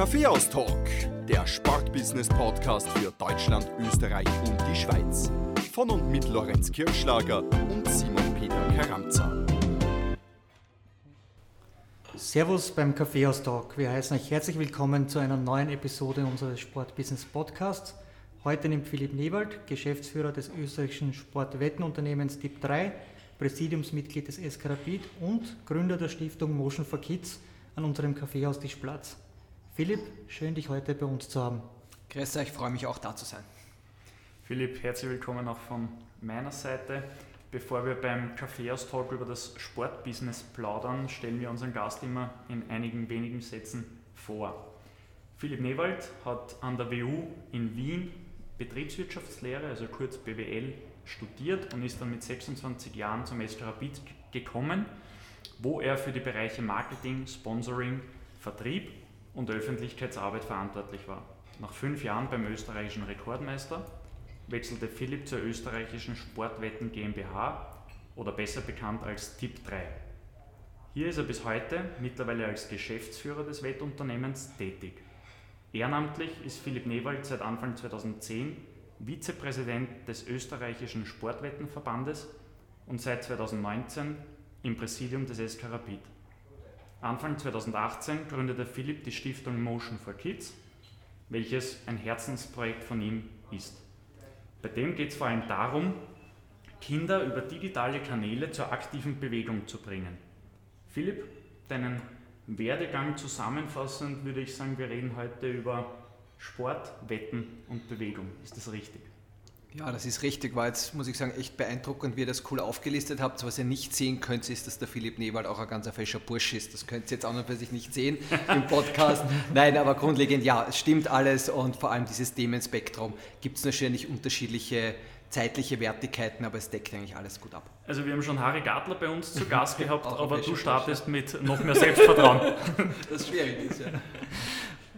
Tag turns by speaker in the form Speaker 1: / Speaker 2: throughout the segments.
Speaker 1: Kaffeehaus-Talk, der Sportbusiness-Podcast für Deutschland, Österreich und die Schweiz. Von und mit Lorenz Kirschlager und Simon Peter Karamza.
Speaker 2: Servus beim Kaffeehaus-Talk. Wir heißen euch herzlich willkommen zu einer neuen Episode unseres Sportbusiness-Podcasts. Heute nimmt Philipp Newald, Geschäftsführer des österreichischen Sportwettenunternehmens DIP3, Präsidiumsmitglied des SK Rapid und Gründer der Stiftung Motion for Kids an unserem Kaffeehaustisch Platz. Philipp, schön dich heute bei uns zu haben.
Speaker 3: Grüß euch, freue mich auch da zu sein.
Speaker 4: Philipp, herzlich willkommen auch von meiner Seite. Bevor wir beim Kaffeehaus-Talk über das Sportbusiness plaudern, stellen wir unseren Gast immer in einigen wenigen Sätzen vor. Philipp Newald hat an der WU in Wien Betriebswirtschaftslehre, also kurz BWL, studiert und ist dann mit 26 Jahren zum SK Rapid gekommen, wo er für die Bereiche Marketing, Sponsoring, Vertrieb und Öffentlichkeitsarbeit verantwortlich war. Nach fünf Jahren beim österreichischen Rekordmeister wechselte Philipp zur österreichischen Sportwetten GmbH oder besser bekannt als TIP 3. Hier ist er bis heute mittlerweile als Geschäftsführer des Wettunternehmens tätig. Ehrenamtlich ist Philipp Newald seit Anfang 2010 Vizepräsident des österreichischen Sportwettenverbandes und seit 2019 im Präsidium des SK Rapid. Anfang 2018 gründete Philipp die Stiftung Motion for Kids, welches ein Herzensprojekt von ihm ist. Bei dem geht es vor allem darum, Kinder über digitale Kanäle zur aktiven Bewegung zu bringen. Philipp, deinen Werdegang zusammenfassend würde ich sagen, wir reden heute über Sport, Wetten und Bewegung. Ist das richtig?
Speaker 3: Ja, das ist richtig. War jetzt, muss ich sagen, echt beeindruckend, wie ihr das cool aufgelistet habt. Was ihr nicht sehen könnt, ist, dass der Philipp Newald auch ein ganz fescher Bursch ist. Das könnt ihr jetzt auch noch für sich nicht sehen im Podcast. Nein, aber grundlegend, ja, es stimmt alles und vor allem dieses Themenspektrum gibt es natürlich unterschiedliche zeitliche Wertigkeiten, aber es deckt eigentlich alles gut ab.
Speaker 4: Also wir haben schon Harry Gartler bei uns zu Gast gehabt, aber du startest mit noch mehr Selbstvertrauen.
Speaker 3: das schwierig ist, ja.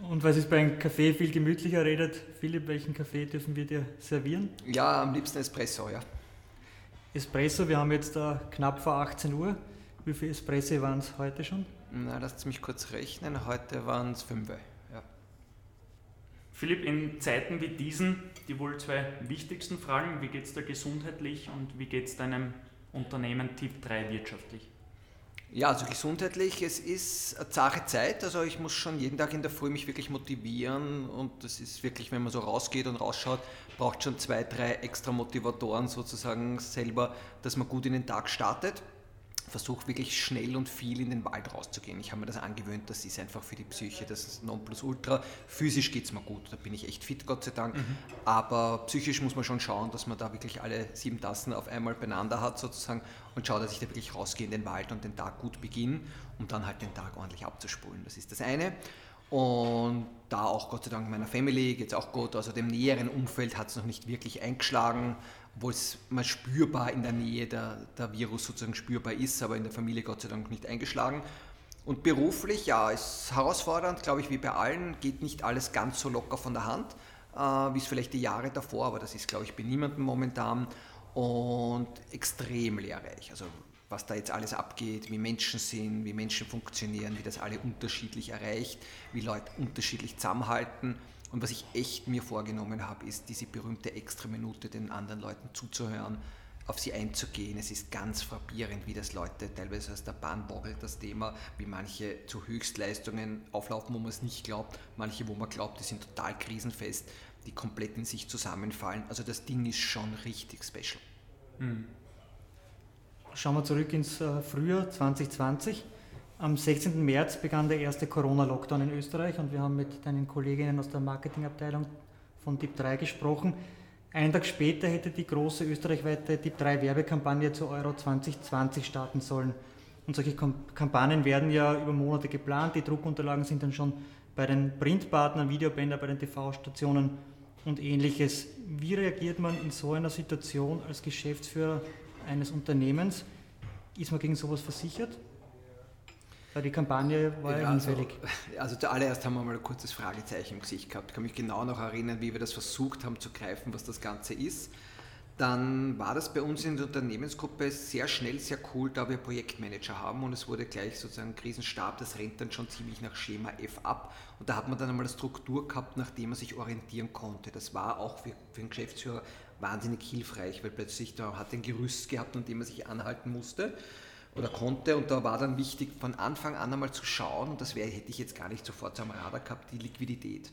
Speaker 2: Und was ist bei einem Kaffee viel gemütlicher redet? Philipp, welchen Kaffee dürfen wir dir servieren?
Speaker 3: Ja, am liebsten Espresso, ja.
Speaker 2: Espresso, wir haben jetzt da knapp vor 18 Uhr. Wie viele Espresso waren es heute schon?
Speaker 3: Na, lasst mich kurz rechnen. Heute waren es fünf. Ja.
Speaker 4: Philipp, in Zeiten wie diesen, die wohl zwei wichtigsten Fragen, wie geht es dir gesundheitlich und wie geht es deinem Unternehmen Tipp 3 wirtschaftlich?
Speaker 3: Ja, also gesundheitlich, es ist eine zahre Zeit. Also ich muss schon jeden Tag in der Früh mich wirklich motivieren und das ist wirklich, wenn man so rausgeht und rausschaut, braucht schon zwei, drei extra Motivatoren sozusagen selber, dass man gut in den Tag startet versuche wirklich schnell und viel in den Wald rauszugehen. Ich habe mir das angewöhnt, das ist einfach für die Psyche das Nonplusultra. Physisch geht es mir gut, da bin ich echt fit, Gott sei Dank. Mhm. Aber psychisch muss man schon schauen, dass man da wirklich alle sieben Tassen auf einmal beieinander hat sozusagen und schaut, dass ich da wirklich rausgehe in den Wald und den Tag gut beginne, um dann halt den Tag ordentlich abzuspulen. Das ist das eine. Und da auch Gott sei Dank meiner Family geht es auch gut. Also dem näheren Umfeld hat es noch nicht wirklich eingeschlagen obwohl es mal spürbar in der Nähe der, der Virus sozusagen spürbar ist, aber in der Familie Gott sei Dank nicht eingeschlagen. Und beruflich, ja, ist herausfordernd, glaube ich, wie bei allen, geht nicht alles ganz so locker von der Hand, äh, wie es vielleicht die Jahre davor, aber das ist, glaube ich, bei niemandem momentan und extrem lehrreich. Also was da jetzt alles abgeht, wie Menschen sind, wie Menschen funktionieren, wie das alle unterschiedlich erreicht, wie Leute unterschiedlich zusammenhalten und was ich echt mir vorgenommen habe, ist diese berühmte extra Minute den anderen Leuten zuzuhören, auf sie einzugehen. Es ist ganz frappierend, wie das Leute teilweise aus der Bahn bockelt, das Thema, wie manche zu Höchstleistungen auflaufen, wo man es nicht glaubt, manche, wo man glaubt, die sind total krisenfest, die komplett in sich zusammenfallen. Also das Ding ist schon richtig special. Mhm.
Speaker 2: Schauen wir zurück ins äh, Frühjahr 2020. Am 16. März begann der erste Corona-Lockdown in Österreich und wir haben mit deinen Kolleginnen aus der Marketingabteilung von DIP 3 gesprochen. Einen Tag später hätte die große österreichweite DIP 3 Werbekampagne zu Euro 2020 starten sollen. Und solche Kampagnen werden ja über Monate geplant. Die Druckunterlagen sind dann schon bei den Printpartnern, Videobänder, bei den TV-Stationen und ähnliches. Wie reagiert man in so einer Situation als Geschäftsführer eines Unternehmens? Ist man gegen sowas versichert? Weil die Kampagne war ja,
Speaker 3: also, also zuallererst haben wir mal ein kurzes Fragezeichen im Gesicht gehabt. Ich kann mich genau noch erinnern, wie wir das versucht haben zu greifen, was das Ganze ist. dann war das bei uns in der Unternehmensgruppe sehr schnell, sehr cool, da wir Projektmanager haben und es wurde gleich sozusagen Krisenstab, das rennt dann schon ziemlich nach Schema F ab und da hat man dann einmal eine Struktur gehabt, nach der man sich orientieren konnte. Das war auch für, für einen Geschäftsführer wahnsinnig hilfreich, weil plötzlich da hat ein Gerüst gehabt, an dem man sich anhalten musste oder konnte und da war dann wichtig von Anfang an einmal zu schauen und das wär, hätte ich jetzt gar nicht sofort am Radar gehabt, die Liquidität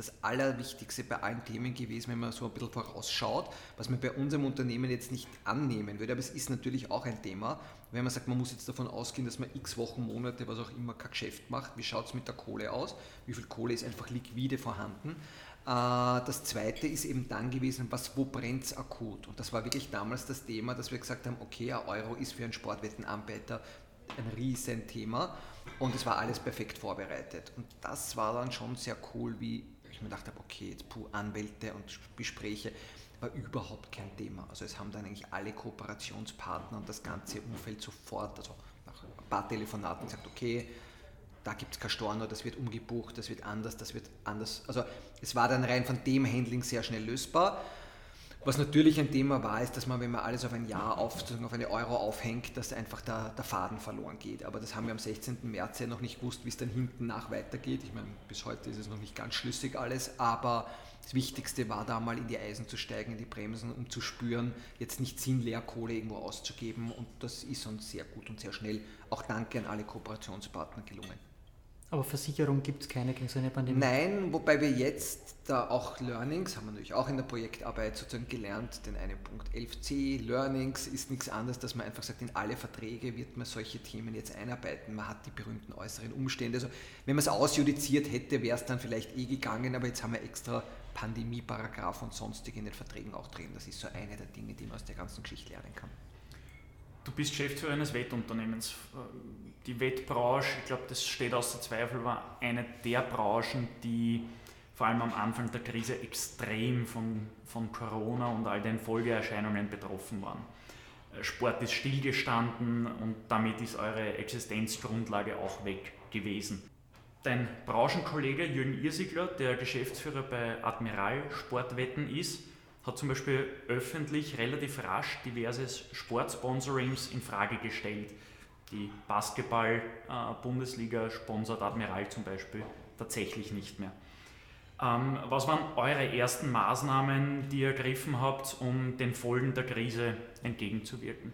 Speaker 3: das Allerwichtigste bei allen Themen gewesen, wenn man so ein bisschen vorausschaut, was man bei unserem Unternehmen jetzt nicht annehmen würde. Aber es ist natürlich auch ein Thema, wenn man sagt, man muss jetzt davon ausgehen, dass man x Wochen, Monate, was auch immer, kein Geschäft macht. Wie schaut es mit der Kohle aus? Wie viel Kohle ist einfach liquide vorhanden? Äh, das zweite ist eben dann gewesen, was, wo brennt es akut? Und das war wirklich damals das Thema, dass wir gesagt haben, okay, ein Euro ist für einen Sportwettenanbieter ein Riesenthema und es war alles perfekt vorbereitet. Und das war dann schon sehr cool, wie ich mir gedacht habe, okay, jetzt puh, Anwälte und Gespräche war überhaupt kein Thema. Also es haben dann eigentlich alle Kooperationspartner und das ganze Umfeld sofort, also nach ein paar Telefonaten gesagt, okay, da gibt es kein Storno, das wird umgebucht, das wird anders, das wird anders. Also es war dann rein von dem Handling sehr schnell lösbar. Was natürlich ein Thema war, ist, dass man, wenn man alles auf ein Jahr auf, auf eine Euro aufhängt, dass einfach der, der Faden verloren geht. Aber das haben wir am 16. März ja noch nicht gewusst, wie es dann hinten nach weitergeht. Ich meine, bis heute ist es noch nicht ganz schlüssig alles, aber das Wichtigste war da mal in die Eisen zu steigen, in die Bremsen, um zu spüren, jetzt nicht sinnleer Kohle irgendwo auszugeben. Und das ist uns sehr gut und sehr schnell, auch danke an alle Kooperationspartner gelungen.
Speaker 2: Aber Versicherung gibt es keine gegen so eine Pandemie?
Speaker 3: Nein, wobei wir jetzt da auch Learnings, haben wir natürlich auch in der Projektarbeit sozusagen gelernt, den einen Punkt 11c, Learnings ist nichts anderes, dass man einfach sagt, in alle Verträge wird man solche Themen jetzt einarbeiten. Man hat die berühmten äußeren Umstände. Also wenn man es ausjudiziert hätte, wäre es dann vielleicht eh gegangen, aber jetzt haben wir extra Pandemie-Paragraph und sonstige in den Verträgen auch drin. Das ist so eine der Dinge, die man aus der ganzen Geschichte lernen kann.
Speaker 4: Du bist Geschäftsführer eines Wettunternehmens. Die Wettbranche, ich glaube, das steht außer Zweifel, war eine der Branchen, die vor allem am Anfang der Krise extrem von, von Corona und all den Folgeerscheinungen betroffen waren. Sport ist stillgestanden und damit ist eure Existenzgrundlage auch weg gewesen. Dein Branchenkollege Jürgen Irsigler, der Geschäftsführer bei Admiral Sportwetten ist, hat zum Beispiel öffentlich relativ rasch diverse Sportsponsorings in Frage gestellt. Die Basketball-Bundesliga sponsert Admiral zum Beispiel tatsächlich nicht mehr. Ähm, was waren eure ersten Maßnahmen, die ihr ergriffen habt, um den Folgen der Krise entgegenzuwirken?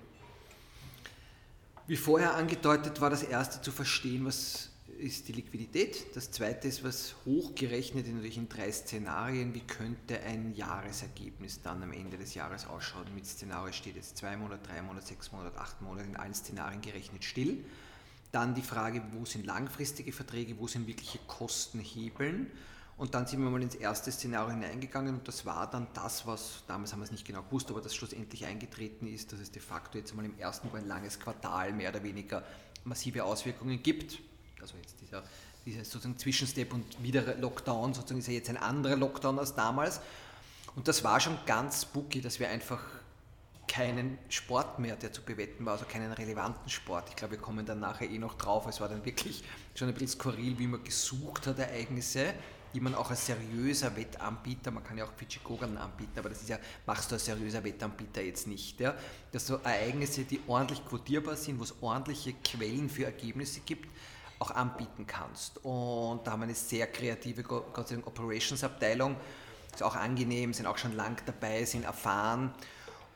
Speaker 3: Wie vorher angedeutet, war das erste zu verstehen, was ist die Liquidität. Das zweite ist, was hochgerechnet natürlich in drei Szenarien, wie könnte ein Jahresergebnis dann am Ende des Jahres ausschauen. Mit Szenario steht jetzt zwei Monate, drei Monate, sechs Monate, acht Monate, in allen Szenarien gerechnet still. Dann die Frage, wo sind langfristige Verträge, wo sind wirkliche Kostenhebeln. Und dann sind wir mal ins erste Szenario hineingegangen und das war dann das, was damals haben wir es nicht genau gewusst, aber das schlussendlich eingetreten ist, dass es de facto jetzt mal im ersten ein langes Quartal mehr oder weniger massive Auswirkungen gibt also jetzt dieser, dieser sozusagen Zwischenstep und wieder Lockdown, sozusagen ist ja jetzt ein anderer Lockdown als damals. Und das war schon ganz spooky, dass wir einfach keinen Sport mehr, der zu bewetten war, also keinen relevanten Sport. Ich glaube, wir kommen dann nachher eh noch drauf. Es war dann wirklich schon ein bisschen skurril, wie man gesucht hat, Ereignisse, die man auch als seriöser Wettanbieter, man kann ja auch Pichigogan anbieten, aber das ist ja, machst du als seriöser Wettanbieter jetzt nicht. Ja? Dass so Ereignisse, die ordentlich quotierbar sind, wo es ordentliche Quellen für Ergebnisse gibt, auch anbieten kannst. Und da haben wir eine sehr kreative Operations-Abteilung. Ist auch angenehm, sind auch schon lang dabei, sind erfahren.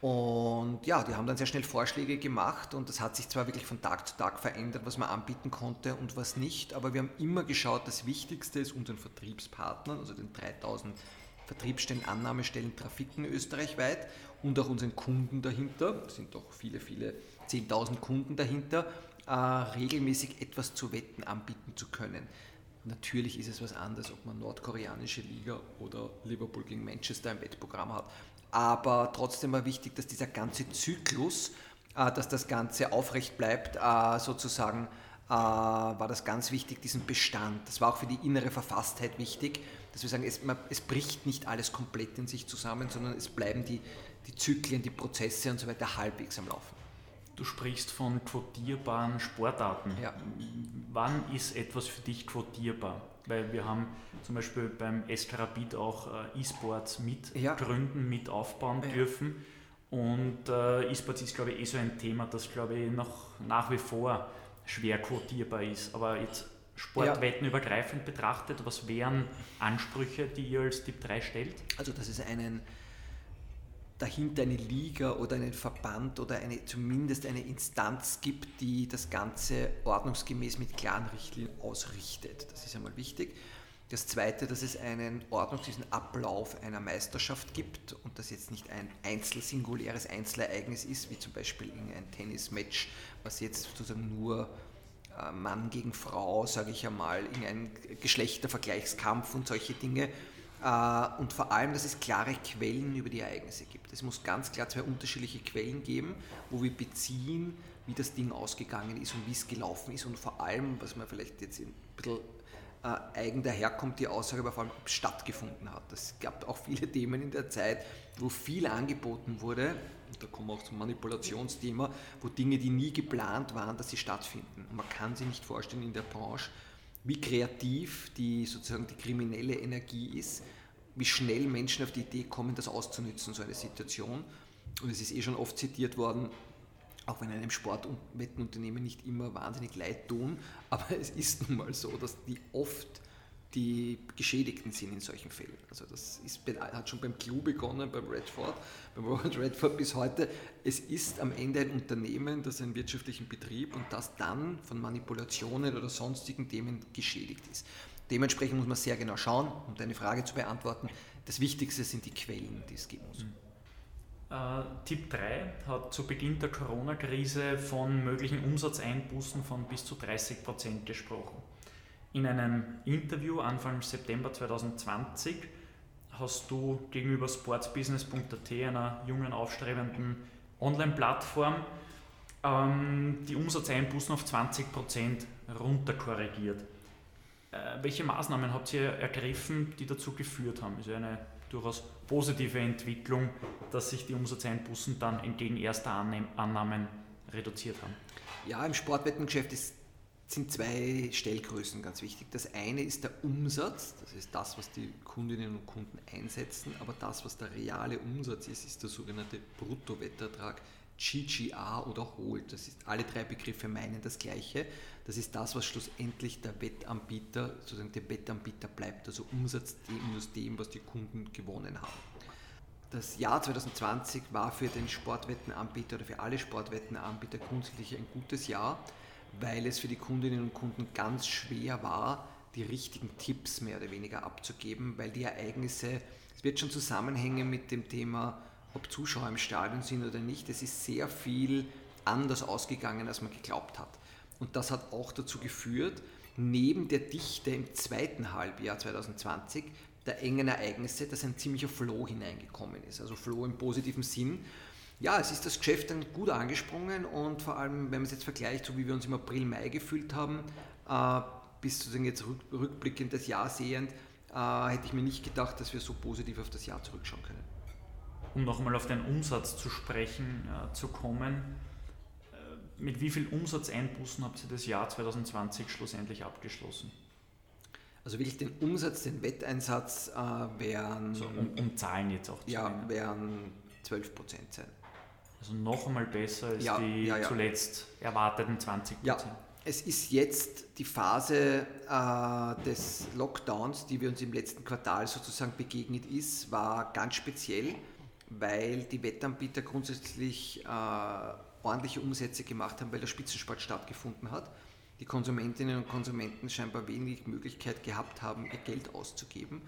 Speaker 3: Und ja, die haben dann sehr schnell Vorschläge gemacht und das hat sich zwar wirklich von Tag zu Tag verändert, was man anbieten konnte und was nicht, aber wir haben immer geschaut, das Wichtigste ist unseren Vertriebspartnern, also den 3000 Vertriebsstellen, Annahmestellen, Trafiken österreichweit und auch unseren Kunden dahinter, es sind doch viele, viele 10.000 Kunden dahinter, äh, regelmäßig etwas zu wetten anbieten zu können. Natürlich ist es was anderes, ob man nordkoreanische Liga oder Liverpool gegen Manchester im Wettprogramm hat. Aber trotzdem war wichtig, dass dieser ganze Zyklus, äh, dass das Ganze aufrecht bleibt, äh, sozusagen, äh, war das ganz wichtig, diesen Bestand. Das war auch für die innere Verfasstheit wichtig, dass wir sagen, es, man, es bricht nicht alles komplett in sich zusammen, sondern es bleiben die, die Zyklen, die Prozesse und so weiter halbwegs am Laufen.
Speaker 4: Du sprichst von quotierbaren Sportarten. Ja. Wann ist etwas für dich quotierbar? Weil wir haben zum Beispiel beim Eskarabit auch äh, E-Sports mitgründen, ja. mit aufbauen ja. dürfen. Und äh, E-Sports ist, glaube ich, eh so ein Thema, das, glaube ich, noch nach wie vor schwer quotierbar ist. Aber jetzt sportwettenübergreifend betrachtet, was wären Ansprüche, die ihr als Tipp 3 stellt?
Speaker 3: Also, dass es einen dahinter eine Liga oder einen Verband oder eine, zumindest eine Instanz gibt, die das Ganze ordnungsgemäß mit klaren Richtlinien ausrichtet. Das ist einmal wichtig. Das Zweite, dass es einen ordnungsgemäßen Ablauf einer Meisterschaft gibt und das jetzt nicht ein einzel singuläres Einzelereignis ist, wie zum Beispiel ein Tennismatch, was jetzt sozusagen nur äh, Mann gegen Frau, sage ich einmal, in ein Geschlechtervergleichskampf und solche Dinge. Äh, und vor allem, dass es klare Quellen über die Ereignisse gibt. Es muss ganz klar zwei unterschiedliche Quellen geben, wo wir beziehen, wie das Ding ausgegangen ist und wie es gelaufen ist und vor allem, was man vielleicht jetzt ein bisschen äh, eigen daherkommt, die Aussage, aber vor allem, ob es stattgefunden hat. Es gab auch viele Themen in der Zeit, wo viel angeboten wurde, und da kommen wir auch zum Manipulationsthema, wo Dinge, die nie geplant waren, dass sie stattfinden. Und man kann sich nicht vorstellen in der Branche, wie kreativ die sozusagen die kriminelle Energie ist, wie schnell Menschen auf die Idee kommen, das auszunützen, so eine Situation. Und es ist eh schon oft zitiert worden, auch wenn einem Sportwettenunternehmen nicht immer wahnsinnig leid tun, aber es ist nun mal so, dass die oft die Geschädigten sind in solchen Fällen. Also das ist, hat schon beim Clou begonnen, beim Redford, beim Robert Redford bis heute. Es ist am Ende ein Unternehmen, das einen wirtschaftlichen Betrieb und das dann von Manipulationen oder sonstigen Themen geschädigt ist. Dementsprechend muss man sehr genau schauen, um deine Frage zu beantworten. Das Wichtigste sind die Quellen, die es geben muss. Mhm.
Speaker 4: Äh, Tipp 3 hat zu Beginn der Corona-Krise von möglichen Umsatzeinbußen von bis zu 30 Prozent gesprochen. In einem Interview Anfang September 2020 hast du gegenüber sportsbusiness.at, einer jungen, aufstrebenden Online-Plattform, ähm, die Umsatzeinbußen auf 20 Prozent runterkorrigiert. Äh, welche Maßnahmen habt ihr ergriffen, die dazu geführt haben? Ist ja eine durchaus positive Entwicklung, dass sich die Umsatzeinbußen dann entgegen erster Annahmen reduziert haben.
Speaker 3: Ja, im Sportwettengeschäft ist, sind zwei Stellgrößen ganz wichtig. Das eine ist der Umsatz, das ist das, was die Kundinnen und Kunden einsetzen, aber das, was der reale Umsatz ist, ist der sogenannte Bruttowettertrag GGA oder Hold. Das ist, alle drei Begriffe meinen das Gleiche. Das ist das, was schlussendlich der Wettanbieter, sozusagen der Wettanbieter bleibt, also Umsatz minus dem, was die Kunden gewonnen haben. Das Jahr 2020 war für den Sportwettenanbieter oder für alle Sportwettenanbieter grundsätzlich ein gutes Jahr, weil es für die Kundinnen und Kunden ganz schwer war, die richtigen Tipps mehr oder weniger abzugeben, weil die Ereignisse, es wird schon zusammenhängen mit dem Thema ob Zuschauer im Stadion sind oder nicht, es ist sehr viel anders ausgegangen, als man geglaubt hat. Und das hat auch dazu geführt, neben der Dichte im zweiten Halbjahr 2020 der engen Ereignisse, dass ein ziemlicher Flow hineingekommen ist. Also Flow im positiven Sinn. Ja, es ist das Geschäft dann gut angesprungen und vor allem, wenn man es jetzt vergleicht, so wie wir uns im April, Mai gefühlt haben, äh, bis sozusagen jetzt rückblickend das Jahr sehend, äh, hätte ich mir nicht gedacht, dass wir so positiv auf das Jahr zurückschauen können
Speaker 4: um noch einmal auf den Umsatz zu sprechen äh, zu kommen, äh, mit wie viel Umsatzeinbußen habt ihr das Jahr 2020 schlussendlich abgeschlossen?
Speaker 3: Also wirklich den Umsatz, den Wetteinsatz äh, wären.
Speaker 4: So, um, um, Zahlen jetzt auch
Speaker 3: zu Ja, nennen. wären 12 Prozent sein.
Speaker 4: Also noch einmal besser als ja, die ja, ja. zuletzt erwarteten 20 Prozent.
Speaker 3: Ja, es ist jetzt die Phase äh, des Lockdowns, die wir uns im letzten Quartal sozusagen begegnet ist, war ganz speziell weil die Wettanbieter grundsätzlich äh, ordentliche Umsätze gemacht haben, weil der Spitzensport stattgefunden hat. Die Konsumentinnen und Konsumenten scheinbar wenig Möglichkeit gehabt haben, ihr Geld auszugeben.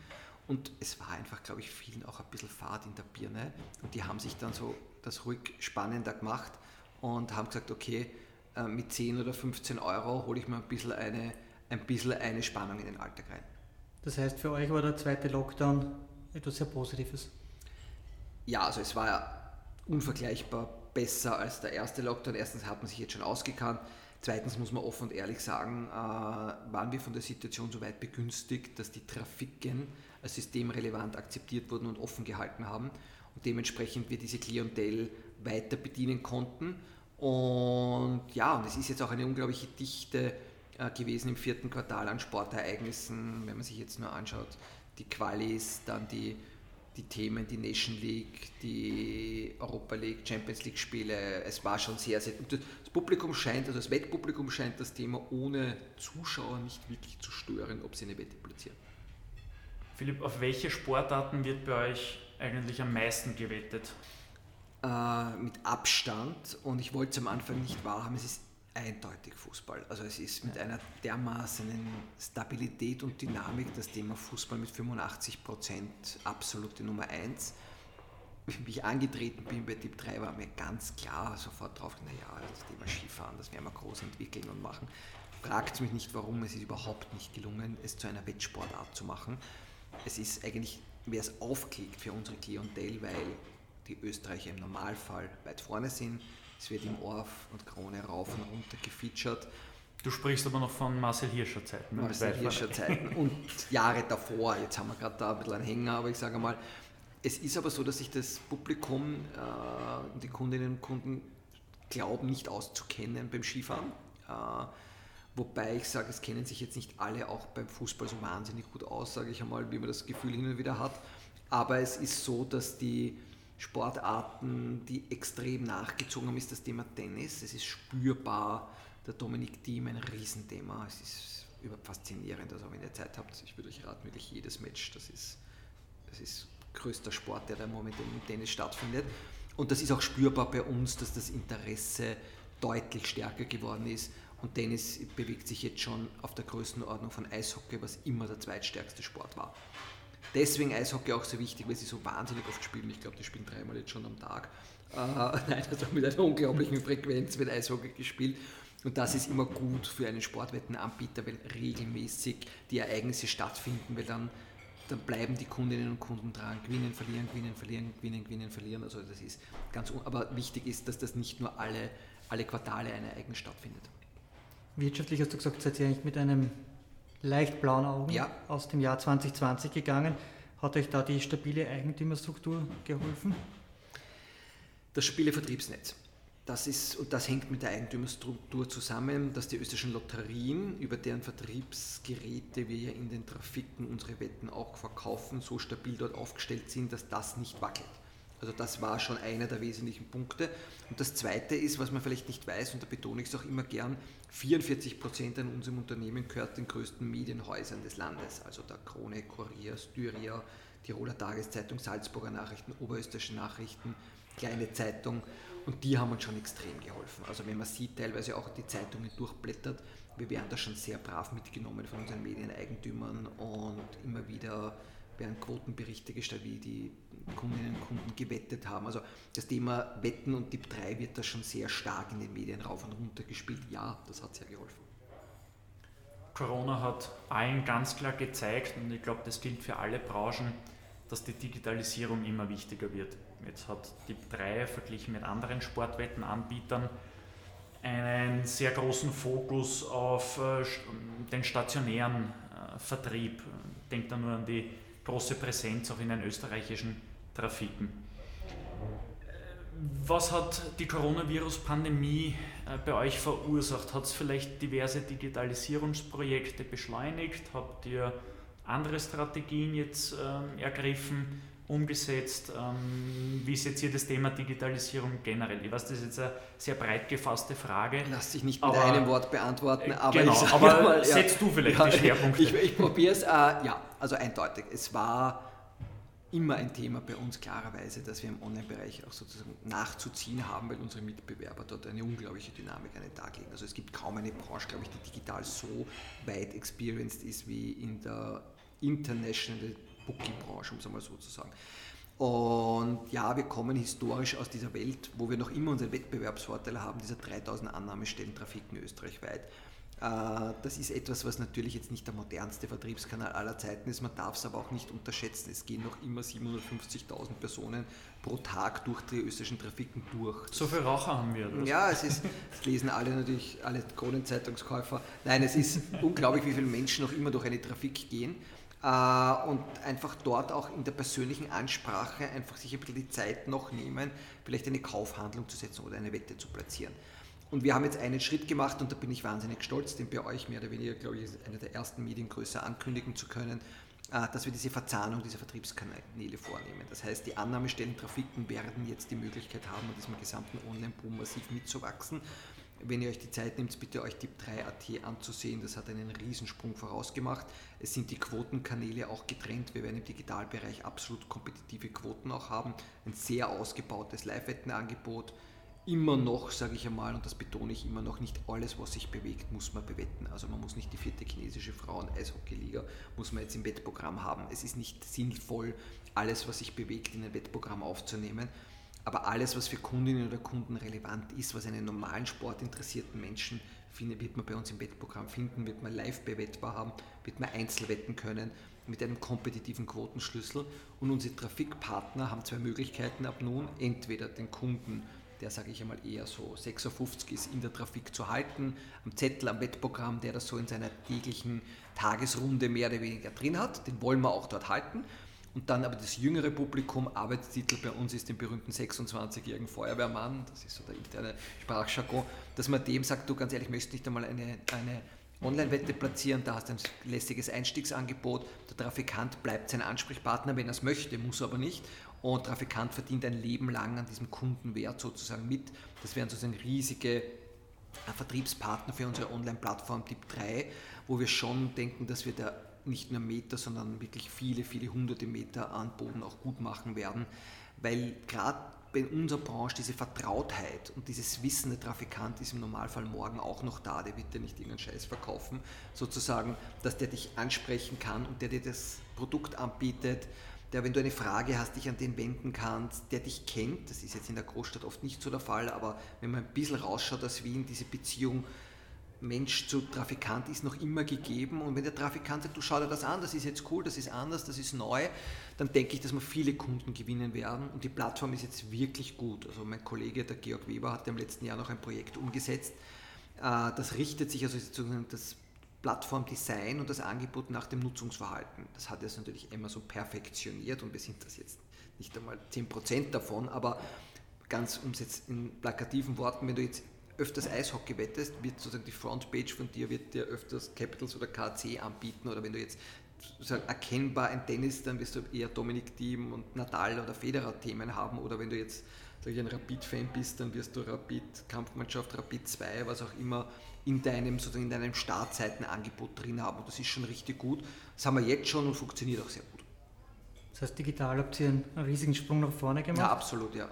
Speaker 3: Und es war einfach, glaube ich, vielen auch ein bisschen Fahrt in der Birne. Und die haben sich dann so das ruhig spannender gemacht und haben gesagt, okay, äh, mit 10 oder 15 Euro hole ich mir ein bisschen eine, ein bisschen eine Spannung in den Alltag rein.
Speaker 2: Das heißt, für euch war der zweite Lockdown etwas sehr Positives?
Speaker 3: Ja, also es war ja unvergleichbar besser als der erste Lockdown. Erstens hat man sich jetzt schon ausgekannt. Zweitens muss man offen und ehrlich sagen, äh, waren wir von der Situation so weit begünstigt, dass die Trafiken als systemrelevant akzeptiert wurden und offen gehalten haben und dementsprechend wir diese Klientel weiter bedienen konnten. Und ja, und es ist jetzt auch eine unglaubliche Dichte äh, gewesen im vierten Quartal an Sportereignissen, wenn man sich jetzt nur anschaut, die Qualis, dann die die Themen, die Nation League, die Europa League, Champions League Spiele, es war schon sehr, sehr. Das Publikum scheint, also das Wettpublikum scheint das Thema ohne Zuschauer nicht wirklich zu stören, ob sie eine Wette platzieren.
Speaker 4: Philipp, auf welche Sportarten wird bei euch eigentlich am meisten gewettet?
Speaker 3: Äh, mit Abstand und ich wollte es am Anfang nicht wahrhaben, es ist eindeutig Fußball. Also es ist mit einer dermaßen Stabilität und Dynamik das Thema Fußball mit 85 Prozent absolute Nummer 1. Wie ich angetreten bin bei Tipp 3, war mir ganz klar sofort drauf, naja, das Thema Skifahren, das werden wir groß entwickeln und machen. Fragt mich nicht, warum, es ist überhaupt nicht gelungen, es zu einer Wettsportart zu machen. Es ist eigentlich, wer es aufklickt für unsere Klientel, weil die Österreicher im Normalfall weit vorne sind, es wird im Orf und Krone rauf und runter gefeatured.
Speaker 4: Du sprichst aber noch von Marcel Hirscher Zeiten.
Speaker 3: Ne? Marcel Hirscher Zeiten und Jahre davor. Jetzt haben wir gerade da ein bisschen einen Hänger, aber ich sage mal, es ist aber so, dass sich das Publikum, äh, die Kundinnen und Kunden glauben nicht auszukennen beim Skifahren. Äh, wobei ich sage, es kennen sich jetzt nicht alle auch beim Fußball so wahnsinnig gut aus, sage ich einmal, wie man das Gefühl hin und wieder hat. Aber es ist so, dass die Sportarten, die extrem nachgezogen haben, ist das Thema Tennis. Es ist spürbar. Der Dominik Thiem ein Riesenthema. Es ist faszinierend. Also wenn ihr Zeit habt, ich würde euch raten, wirklich jedes Match. Das ist, das ist größter Sport, der da momentan im Tennis stattfindet. Und das ist auch spürbar bei uns, dass das Interesse deutlich stärker geworden ist. Und Tennis bewegt sich jetzt schon auf der Größenordnung von Eishockey, was immer der zweitstärkste Sport war. Deswegen Eishockey auch so wichtig, weil sie so wahnsinnig oft spielen. Ich glaube, die spielen dreimal jetzt schon am Tag. Äh, nein, also mit einer unglaublichen Frequenz wird Eishockey gespielt. Und das ist immer gut für einen Sportwettenanbieter, weil regelmäßig die Ereignisse stattfinden, weil dann, dann bleiben die Kundinnen und Kunden dran, gewinnen, verlieren, gewinnen, verlieren, gewinnen, gewinnen, verlieren. Also das ist ganz, aber wichtig ist, dass das nicht nur alle, alle Quartale ein Ereignis stattfindet.
Speaker 2: Wirtschaftlich hast du gesagt, seid ihr eigentlich mit einem leicht blauen Augen ja. aus dem Jahr 2020 gegangen. Hat euch da die stabile Eigentümerstruktur geholfen?
Speaker 3: Das stabile Vertriebsnetz. Das ist, und das hängt mit der Eigentümerstruktur zusammen, dass die österreichischen Lotterien, über deren Vertriebsgeräte wir in den Trafiken unsere Wetten auch verkaufen, so stabil dort aufgestellt sind, dass das nicht wackelt. Also das war schon einer der wesentlichen Punkte. Und das Zweite ist, was man vielleicht nicht weiß, und da betone ich es auch immer gern, 44 Prozent an unserem Unternehmen gehört den größten Medienhäusern des Landes, also der Krone, Kurier, Styria, Tiroler Tageszeitung, Salzburger Nachrichten, Oberösterreichische Nachrichten, kleine Zeitung. Und die haben uns schon extrem geholfen. Also wenn man sieht, teilweise auch die Zeitungen durchblättert, wir werden da schon sehr brav mitgenommen von unseren Medieneigentümern und immer wieder werden Quotenberichte gestellt, wie die Kundinnen und Kunden gewettet haben. Also das Thema Wetten und Tipp 3 wird da schon sehr stark in den Medien rauf und runter gespielt. Ja, das hat sehr geholfen.
Speaker 4: Corona hat allen ganz klar gezeigt, und ich glaube, das gilt für alle Branchen, dass die Digitalisierung immer wichtiger wird. Jetzt hat Tipp 3 verglichen mit anderen Sportwettenanbietern einen sehr großen Fokus auf äh, den stationären äh, Vertrieb. Denkt da nur an die große Präsenz auch in den österreichischen Trafiken. Was hat die Coronavirus-Pandemie äh, bei euch verursacht? Hat es vielleicht diverse Digitalisierungsprojekte beschleunigt? Habt ihr andere Strategien jetzt ähm, ergriffen, umgesetzt? Ähm, wie seht ihr das Thema Digitalisierung generell? Ich weiß, das ist jetzt eine sehr breit gefasste Frage.
Speaker 3: Lass sich nicht mit aber, einem Wort beantworten,
Speaker 4: äh, aber, genau, aber mal, ja, setzt du vielleicht ja, die Schwerpunkte?
Speaker 3: Ich, ich probiere es. Äh, ja, also eindeutig. Es war immer ein Thema bei uns klarerweise, dass wir im Online-Bereich auch sozusagen nachzuziehen haben, weil unsere Mitbewerber dort eine unglaubliche Dynamik an den Tag legen. Also es gibt kaum eine Branche, glaube ich, die digital so weit experienced ist wie in der International Booking-Branche, um es einmal so zu sagen. Und ja, wir kommen historisch aus dieser Welt, wo wir noch immer unseren Wettbewerbsvorteil haben, dieser 3000 Annahmestellen Trafiken österreichweit. Äh, das ist etwas, was natürlich jetzt nicht der modernste Vertriebskanal aller Zeiten ist. Man darf es aber auch nicht unterschätzen. Es gehen noch immer 750.000 Personen pro Tag durch die österreichischen Trafiken durch.
Speaker 4: So viele Raucher haben wir.
Speaker 3: Das. Ja, es ist, das lesen alle natürlich, alle Kronenzeitungskäufer. Nein, es ist unglaublich, wie viele Menschen noch immer durch eine Trafik gehen äh, und einfach dort auch in der persönlichen Ansprache einfach sich ein bisschen die Zeit noch nehmen, vielleicht eine Kaufhandlung zu setzen oder eine Wette zu platzieren. Und wir haben jetzt einen Schritt gemacht und da bin ich wahnsinnig stolz, den bei euch mehr oder weniger, glaube ich, einer der ersten Mediengröße ankündigen zu können. äh, dass wir diese Verzahnung dieser Vertriebskanäle vornehmen. Das heißt, die Annahmestellen, Trafiken werden jetzt die Möglichkeit haben, an diesem gesamten Online-Boom massiv mitzuwachsen. Wenn ihr euch die Zeit nehmt, bitte euch Tip3.at anzusehen. Das hat einen Riesensprung vorausgemacht. Es sind die Quotenkanäle auch getrennt. Wir werden im Digitalbereich absolut kompetitive Quoten auch haben. Ein sehr ausgebautes Live-Wettenangebot immer noch, sage ich einmal, und das betone ich immer noch, nicht alles, was sich bewegt, muss man bewetten. Also man muss nicht die vierte chinesische Frauen-Eishockey-Liga, muss man jetzt im Wettprogramm haben. Es ist nicht sinnvoll, alles, was sich bewegt, in ein Wettprogramm aufzunehmen. Aber alles, was für Kundinnen oder Kunden relevant ist, was einen normalen sportinteressierten Menschen findet, wird man bei uns im Wettprogramm finden, wird man live bewettbar haben, wird man einzeln wetten können mit einem kompetitiven Quotenschlüssel. Und unsere Trafikpartner haben zwei Möglichkeiten ab nun, entweder den Kunden der, sage ich einmal, eher so 56 ist, in der Trafik zu halten, am Zettel, am Wettprogramm, der das so in seiner täglichen Tagesrunde mehr oder weniger drin hat, den wollen wir auch dort halten. Und dann aber das jüngere Publikum, Arbeitstitel bei uns ist den berühmten 26-jährigen Feuerwehrmann, das ist so der interne Sprachjargon, dass man dem sagt, du ganz ehrlich, möchtest nicht einmal eine, eine Online-Wette platzieren, da hast du ein lässiges Einstiegsangebot, der Trafikant bleibt sein Ansprechpartner, wenn er es möchte, muss aber nicht und Trafikant verdient ein Leben lang an diesem Kundenwert sozusagen mit. Das wären sozusagen riesige äh, Vertriebspartner für unsere Online-Plattform Typ 3, wo wir schon denken, dass wir da nicht nur Meter, sondern wirklich viele, viele hunderte Meter an Boden auch gut machen werden, weil gerade in unserer Branche diese Vertrautheit und dieses Wissen, der Trafikant ist im Normalfall morgen auch noch da, der wird dir nicht irgendeinen Scheiß verkaufen, sozusagen, dass der dich ansprechen kann und der dir das Produkt anbietet, der, wenn du eine Frage hast, dich an den wenden kannst, der dich kennt. Das ist jetzt in der Großstadt oft nicht so der Fall, aber wenn man ein bisschen rausschaut aus Wien, diese Beziehung Mensch zu Trafikant ist noch immer gegeben. Und wenn der Trafikant sagt, du schau dir das an, das ist jetzt cool, das ist anders, das ist neu, dann denke ich, dass wir viele Kunden gewinnen werden. Und die Plattform ist jetzt wirklich gut. Also mein Kollege, der Georg Weber, hat im letzten Jahr noch ein Projekt umgesetzt. Äh, das richtet sich, also das Plattformdesign und das Angebot nach dem Nutzungsverhalten. Das hat jetzt natürlich Amazon perfektioniert und wir sind das jetzt nicht einmal 10% davon, aber ganz um es jetzt in plakativen Worten, wenn du jetzt öfters Eishockey wettest, wird sozusagen die Frontpage von dir wird dir öfters Capitals oder KC anbieten oder wenn du jetzt sozusagen erkennbar ein Tennis, dann wirst du eher Dominik Thiem und Nadal oder Federer Themen haben oder wenn du jetzt sag ich, ein Rapid-Fan bist, dann wirst du Rapid Kampfmannschaft, Rapid 2, was auch immer in deinem, sozusagen in deinem Startseitenangebot drin haben. Und das ist schon richtig gut. Das haben wir jetzt schon und funktioniert auch sehr gut.
Speaker 2: Das heißt, digital habt ihr einen riesigen Sprung nach vorne gemacht?
Speaker 3: Ja, absolut, ja.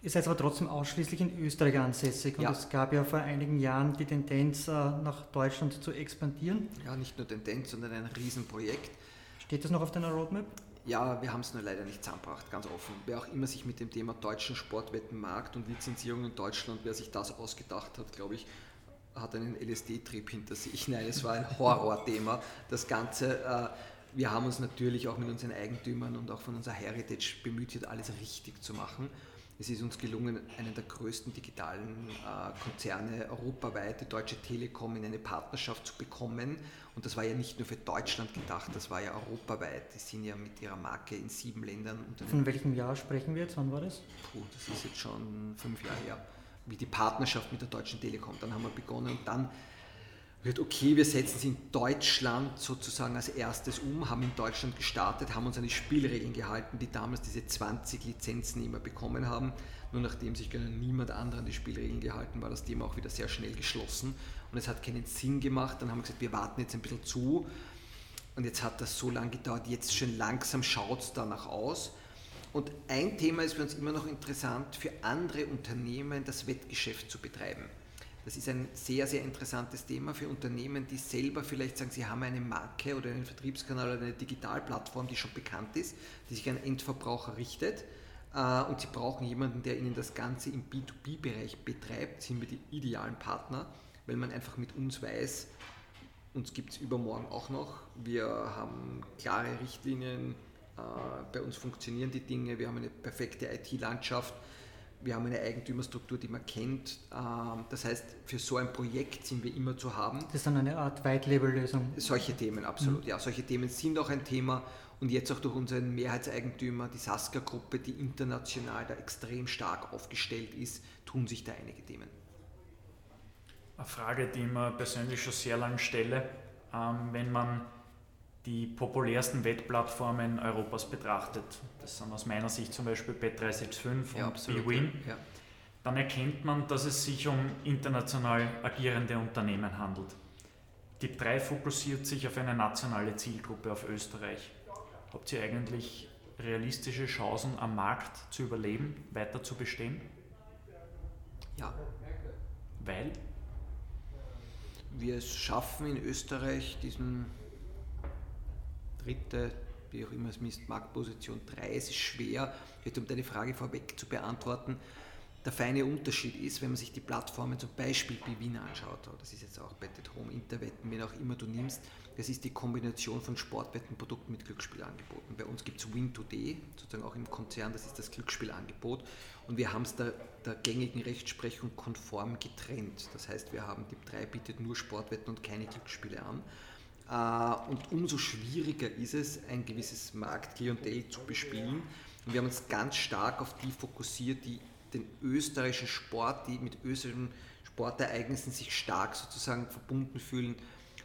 Speaker 2: Ihr seid aber trotzdem ausschließlich in Österreich ansässig und ja. es gab ja vor einigen Jahren die Tendenz, äh, nach Deutschland zu expandieren.
Speaker 3: Ja, nicht nur Tendenz, sondern ein Riesenprojekt.
Speaker 2: Steht das noch auf deiner Roadmap?
Speaker 3: Ja, wir haben es nur leider nicht zusammengebracht, ganz offen. Wer auch immer sich mit dem Thema deutschen Sportwettenmarkt und Lizenzierung in Deutschland, wer sich das ausgedacht hat, glaube ich, hat einen LSD-Trip hinter sich. Nein, es war ein Horrorthema. Das Ganze, äh, wir haben uns natürlich auch mit unseren Eigentümern und auch von unserer Heritage bemüht, alles richtig zu machen. Es ist uns gelungen, einen der größten digitalen äh, Konzerne europaweit, die Deutsche Telekom, in eine Partnerschaft zu bekommen. Und das war ja nicht nur für Deutschland gedacht, das war ja europaweit. Die sind ja mit ihrer Marke in sieben Ländern.
Speaker 2: Von welchem Jahr sprechen wir jetzt? Wann war das?
Speaker 3: Puh, das ist jetzt schon fünf Jahre her wie die Partnerschaft mit der Deutschen Telekom. Dann haben wir begonnen und dann wird, okay, wir setzen es in Deutschland sozusagen als erstes um, haben in Deutschland gestartet, haben uns an die Spielregeln gehalten, die damals diese 20 Lizenznehmer bekommen haben. Nur nachdem sich niemand anderer an die Spielregeln gehalten, war das Thema auch wieder sehr schnell geschlossen und es hat keinen Sinn gemacht. Dann haben wir gesagt, wir warten jetzt ein bisschen zu und jetzt hat das so lange gedauert, jetzt schon langsam schaut es danach aus. Und ein Thema ist für uns immer noch interessant, für andere Unternehmen das Wettgeschäft zu betreiben. Das ist ein sehr, sehr interessantes Thema für Unternehmen, die selber vielleicht sagen, sie haben eine Marke oder einen Vertriebskanal oder eine Digitalplattform, die schon bekannt ist, die sich an Endverbraucher richtet. Äh, und sie brauchen jemanden, der ihnen das Ganze im B2B-Bereich betreibt, sind wir die idealen Partner, weil man einfach mit uns weiß, uns gibt es übermorgen auch noch. Wir haben klare Richtlinien, bei uns funktionieren die Dinge, wir haben eine perfekte IT-Landschaft, wir haben eine Eigentümerstruktur, die man kennt. Ähm, das heißt, für so ein Projekt sind wir immer zu haben.
Speaker 2: Das ist dann eine Art White-Label-Lösung.
Speaker 3: Solche Themen, absolut. Mhm. Ja, solche Themen sind auch ein Thema. Und jetzt auch durch unseren Mehrheitseigentümer, die Saska-Gruppe, die international da extrem stark aufgestellt ist, tun sich da einige Themen.
Speaker 4: Eine Frage, die ich mir persönlich schon sehr lange stelle, ähm, wenn man die populärsten Wettplattformen Europas betrachtet, das sind aus meiner Sicht zum Beispiel Bet365
Speaker 3: Ja,
Speaker 4: und
Speaker 3: absolut.
Speaker 4: BWin,
Speaker 3: Ja.
Speaker 4: dann erkennt man, dass es sich um international agierende Unternehmen handelt. Tip3 fokussiert sich auf eine nationale Zielgruppe auf Österreich. Habt ihr eigentlich realistische Chancen am Markt zu überleben, weiter zu bestehen?
Speaker 3: ja.
Speaker 4: Weil?
Speaker 3: wir es schaffen in Österreich diesen dritte, wie auch immer es misst, Marktposition 3. Es ist schwer, um deine Frage vorweg zu beantworten. Der feine Unterschied ist, wenn man sich die Plattformen zum Beispiel Bwin anschaut, das ist jetzt auch Betted Home, Interwetten, wen auch immer du nimmst, das ist die Kombination von Sportwettenprodukten mit Glücksspielangeboten. Bei uns gibt es Win Today, sozusagen auch im Konzern, das ist das Glücksspielangebot und wir haben es der, der gängigen Rechtsprechung konform getrennt. Das heißt, wir haben Tipp 3 bietet nur Sportwetten und keine Glücksspiele an. Äh, Und umso schwieriger ist es, ein gewisses Marktklientel zu bespielen. Und wir haben uns ganz stark auf die fokussiert, die den österreichischen Sport, die mit österreichischen Sportereignissen sich stark sozusagen verbunden fühlen,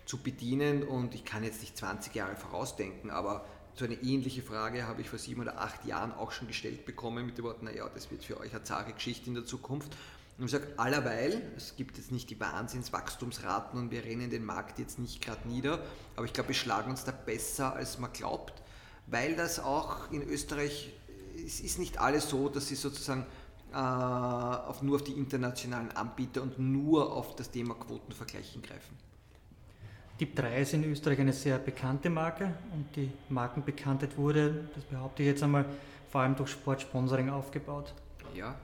Speaker 3: zu bedienen. Und ich kann jetzt nicht 20 Jahre vorausdenken, aber so eine ähnliche Frage habe ich vor sieben oder acht Jahren auch schon gestellt bekommen mit den Worten, naja, das wird für euch eine zahre Geschichte in der Zukunft. Und ich sage, allerweil, es gibt jetzt nicht die Wahnsinnswachstumsraten und wir rennen den Markt jetzt nicht gerade nieder, aber ich glaube, wir schlagen uns da besser, als man glaubt, weil das auch in Österreich, es ist nicht alles so, dass sie sozusagen äh, auf, nur auf die internationalen Anbieter und nur auf das Thema Quotenvergleich hingreifen.
Speaker 2: Tip 3 ist in Österreich eine sehr bekannte Marke und die Markenbekanntheit wurde, das behaupte ich jetzt einmal, vor allem durch Sportsponsoring aufgebaut.
Speaker 3: Ja,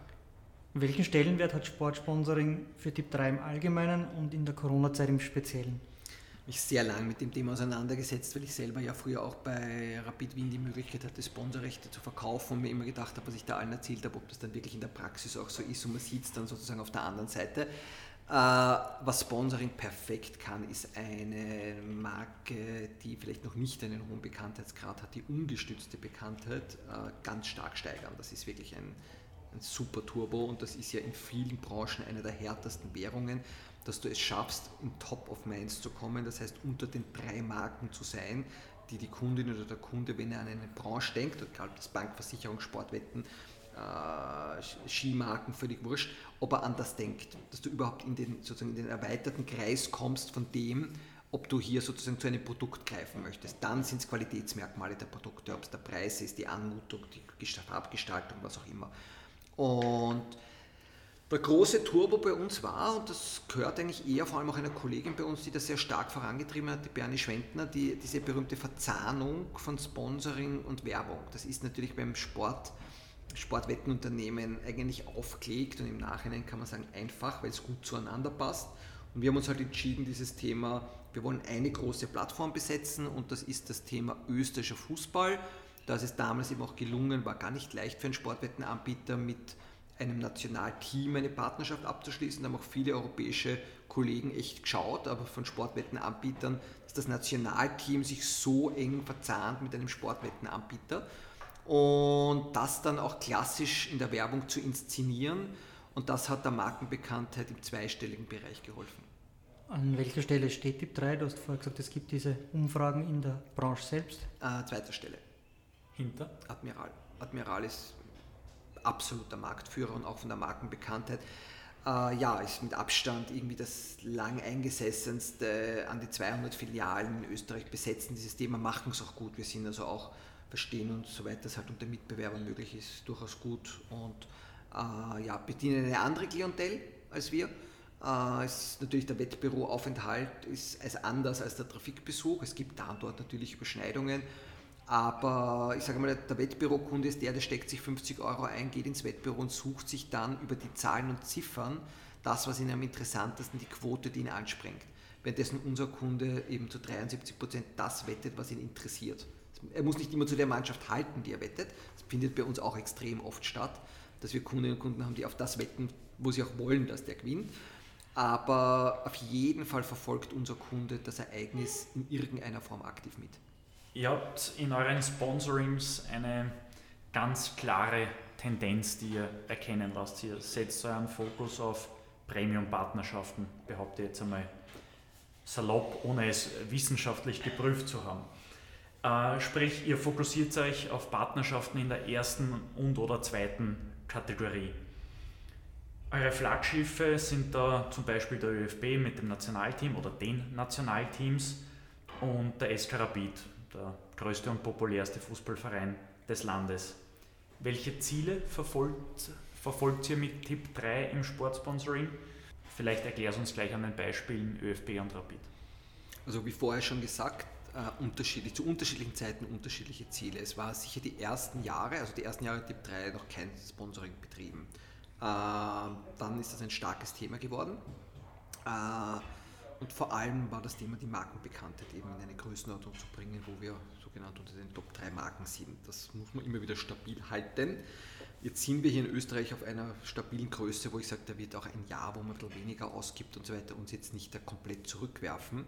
Speaker 2: Welchen Stellenwert hat Sportsponsoring für Tip 3 im Allgemeinen und in der Corona-Zeit im Speziellen?
Speaker 3: mich sehr lang mit dem Thema auseinandergesetzt, weil ich selber ja früher auch bei Rapid Wien die Möglichkeit hatte, Sponsorrechte zu verkaufen und mir immer gedacht habe, was ich da allen erzählt habe, ob das dann wirklich in der Praxis auch so ist und man sieht es dann sozusagen auf der anderen Seite. Äh, was Sponsoring perfekt kann, ist eine Marke, die vielleicht noch nicht einen hohen Bekanntheitsgrad hat, die ungestützte Bekanntheit äh, ganz stark steigern. Das ist wirklich ein, ein super Turbo und das ist ja in vielen Branchen eine der härtesten Währungen, dass du es schaffst, in Top of Minds zu kommen, das heißt unter den drei Marken zu sein, die die Kundin oder der Kunde, wenn er an eine Branche denkt, egal ob das Bank, Versicherung, Sportwetten, äh, Skimarken, völlig wurscht, ob er anders denkt, dass du überhaupt in den, sozusagen in den erweiterten Kreis kommst von dem, ob du hier sozusagen zu einem Produkt greifen möchtest. Dann sind es Qualitätsmerkmale der Produkte, ob es der Preis ist, die Anmutung, die Farbgestaltung, was auch immer. Und der große Turbo bei uns war, und das gehört eigentlich eher vor allem auch einer Kollegin bei uns, die das sehr stark vorangetrieben hat, die Bernie Schwentner, die, diese berühmte Verzahnung von Sponsoring und Werbung. Das ist natürlich beim Sport, Sportwettenunternehmen eigentlich aufgelegt und im Nachhinein kann man sagen einfach, weil es gut zueinander passt. Und wir haben uns halt entschieden, dieses Thema, wir wollen eine große Plattform besetzen und das ist das Thema österreichischer Fußball. Da ist es damals eben auch gelungen, war gar nicht leicht für einen Sportwettenanbieter mit einem Nationalteam eine Partnerschaft abzuschließen. Da haben auch viele europäische Kollegen echt geschaut, aber von Sportwettenanbietern, dass das Nationalteam sich so eng verzahnt mit einem Sportwettenanbieter und das dann auch klassisch in der Werbung zu inszenieren. Und das hat der Markenbekanntheit im zweistelligen Bereich geholfen.
Speaker 2: An welcher Stelle steht Tip 3? Du hast vorher gesagt, es gibt diese Umfragen in der Branche selbst.
Speaker 3: Äh, zweiter Stelle,
Speaker 4: Hinter?
Speaker 3: Admiral. Admiral ist absoluter Marktführer und auch von der Markenbekanntheit. Äh, ja, ist mit Abstand irgendwie das lang eingesessenste, an die 200 Filialen in Österreich besetzen dieses Thema, machen es auch gut. Wir sind also auch, verstehen uns, soweit das halt unter Mitbewerbern möglich ist, durchaus gut und äh, ja, bedienen eine andere Klientel als wir. Äh, ist natürlich der Wettbüroaufenthalt ist, ist anders als der Trafikbesuch. Es gibt da und dort natürlich Überschneidungen. Aber ich sage mal, der Wettbürokunde ist der, der steckt sich 50 Euro ein, geht ins Wettbüro und sucht sich dann über die Zahlen und Ziffern das, was ihn am interessantesten, die Quote, die ihn anspringt. Währenddessen unser Kunde eben zu 73 Prozent das wettet, was ihn interessiert. Er muss nicht immer zu der Mannschaft halten, die er wettet. Das findet bei uns auch extrem oft statt, dass wir Kundinnen und Kunden haben, die auf das wetten, wo sie auch wollen, dass der gewinnt. Aber auf jeden Fall verfolgt unser Kunde das Ereignis in irgendeiner Form aktiv mit.
Speaker 4: Ihr habt in euren Sponsorings eine ganz klare Tendenz, die ihr erkennen lasst. Ihr setzt euren Fokus auf Premium-Partnerschaften, behaupte jetzt einmal salopp, ohne es wissenschaftlich geprüft zu haben. Äh, sprich, ihr fokussiert euch auf Partnerschaften in der ersten und oder zweiten Kategorie. Eure Flaggschiffe sind da zum Beispiel der ÖFB mit dem Nationalteam oder den Nationalteams und der SK Rapid, der größte und populärste Fußballverein des Landes. Welche Ziele verfolgt, verfolgt ihr mit Tipp 3 im Sportsponsoring? Vielleicht erklärst du uns gleich an den Beispielen ÖFB und Rapid.
Speaker 3: Also wie vorher schon gesagt, äh, unterschiedlich, zu unterschiedlichen Zeiten unterschiedliche Ziele. Es war sicher die ersten Jahre, also die ersten Jahre Tipp 3 noch kein Sponsoring betrieben. Äh, dann ist das ein starkes Thema geworden. Äh, und vor allem war das Thema die Markenbekanntheit eben in eine Größenordnung zu bringen, wo wir sogenannt unter den Top 3 Marken sind. Das muss man immer wieder stabil halten. Jetzt sind wir hier in Österreich auf einer stabilen Größe, wo ich sage, da wird auch ein Jahr, wo man ein bisschen weniger ausgibt und so weiter, uns jetzt nicht da komplett zurückwerfen.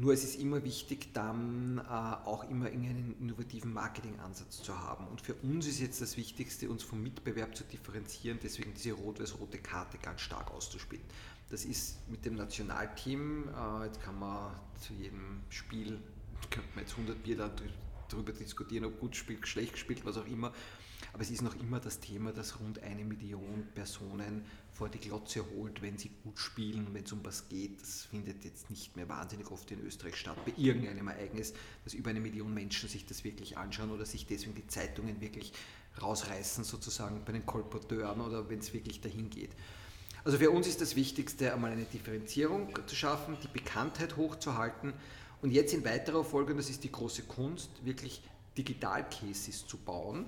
Speaker 3: Nur es ist immer wichtig, dann äh, auch immer einen innovativen Marketingansatz zu haben. Und für uns ist jetzt das Wichtigste, uns vom Mitbewerb zu differenzieren, deswegen diese rot-weiß-rote Karte ganz stark auszuspielen. Das ist mit dem Nationalteam, äh, jetzt kann man zu jedem Spiel, könnte man jetzt 100 Bier darüber diskutieren, ob gut gespielt, schlecht gespielt, was auch immer. Aber es ist noch immer das Thema, dass rund eine Million Personen vor die Glotze holt, wenn sie gut spielen wenn es um was geht. Das findet jetzt nicht mehr wahnsinnig oft in Österreich statt, bei irgendeinem Ereignis, dass über eine Million Menschen sich das wirklich anschauen oder sich deswegen die Zeitungen wirklich rausreißen, sozusagen bei den Kolporteuren oder wenn es wirklich dahin geht. Also für uns ist das Wichtigste, einmal eine Differenzierung zu schaffen, die Bekanntheit hochzuhalten und jetzt in weiterer Folge, und das ist die große Kunst, wirklich Digital-Cases zu bauen,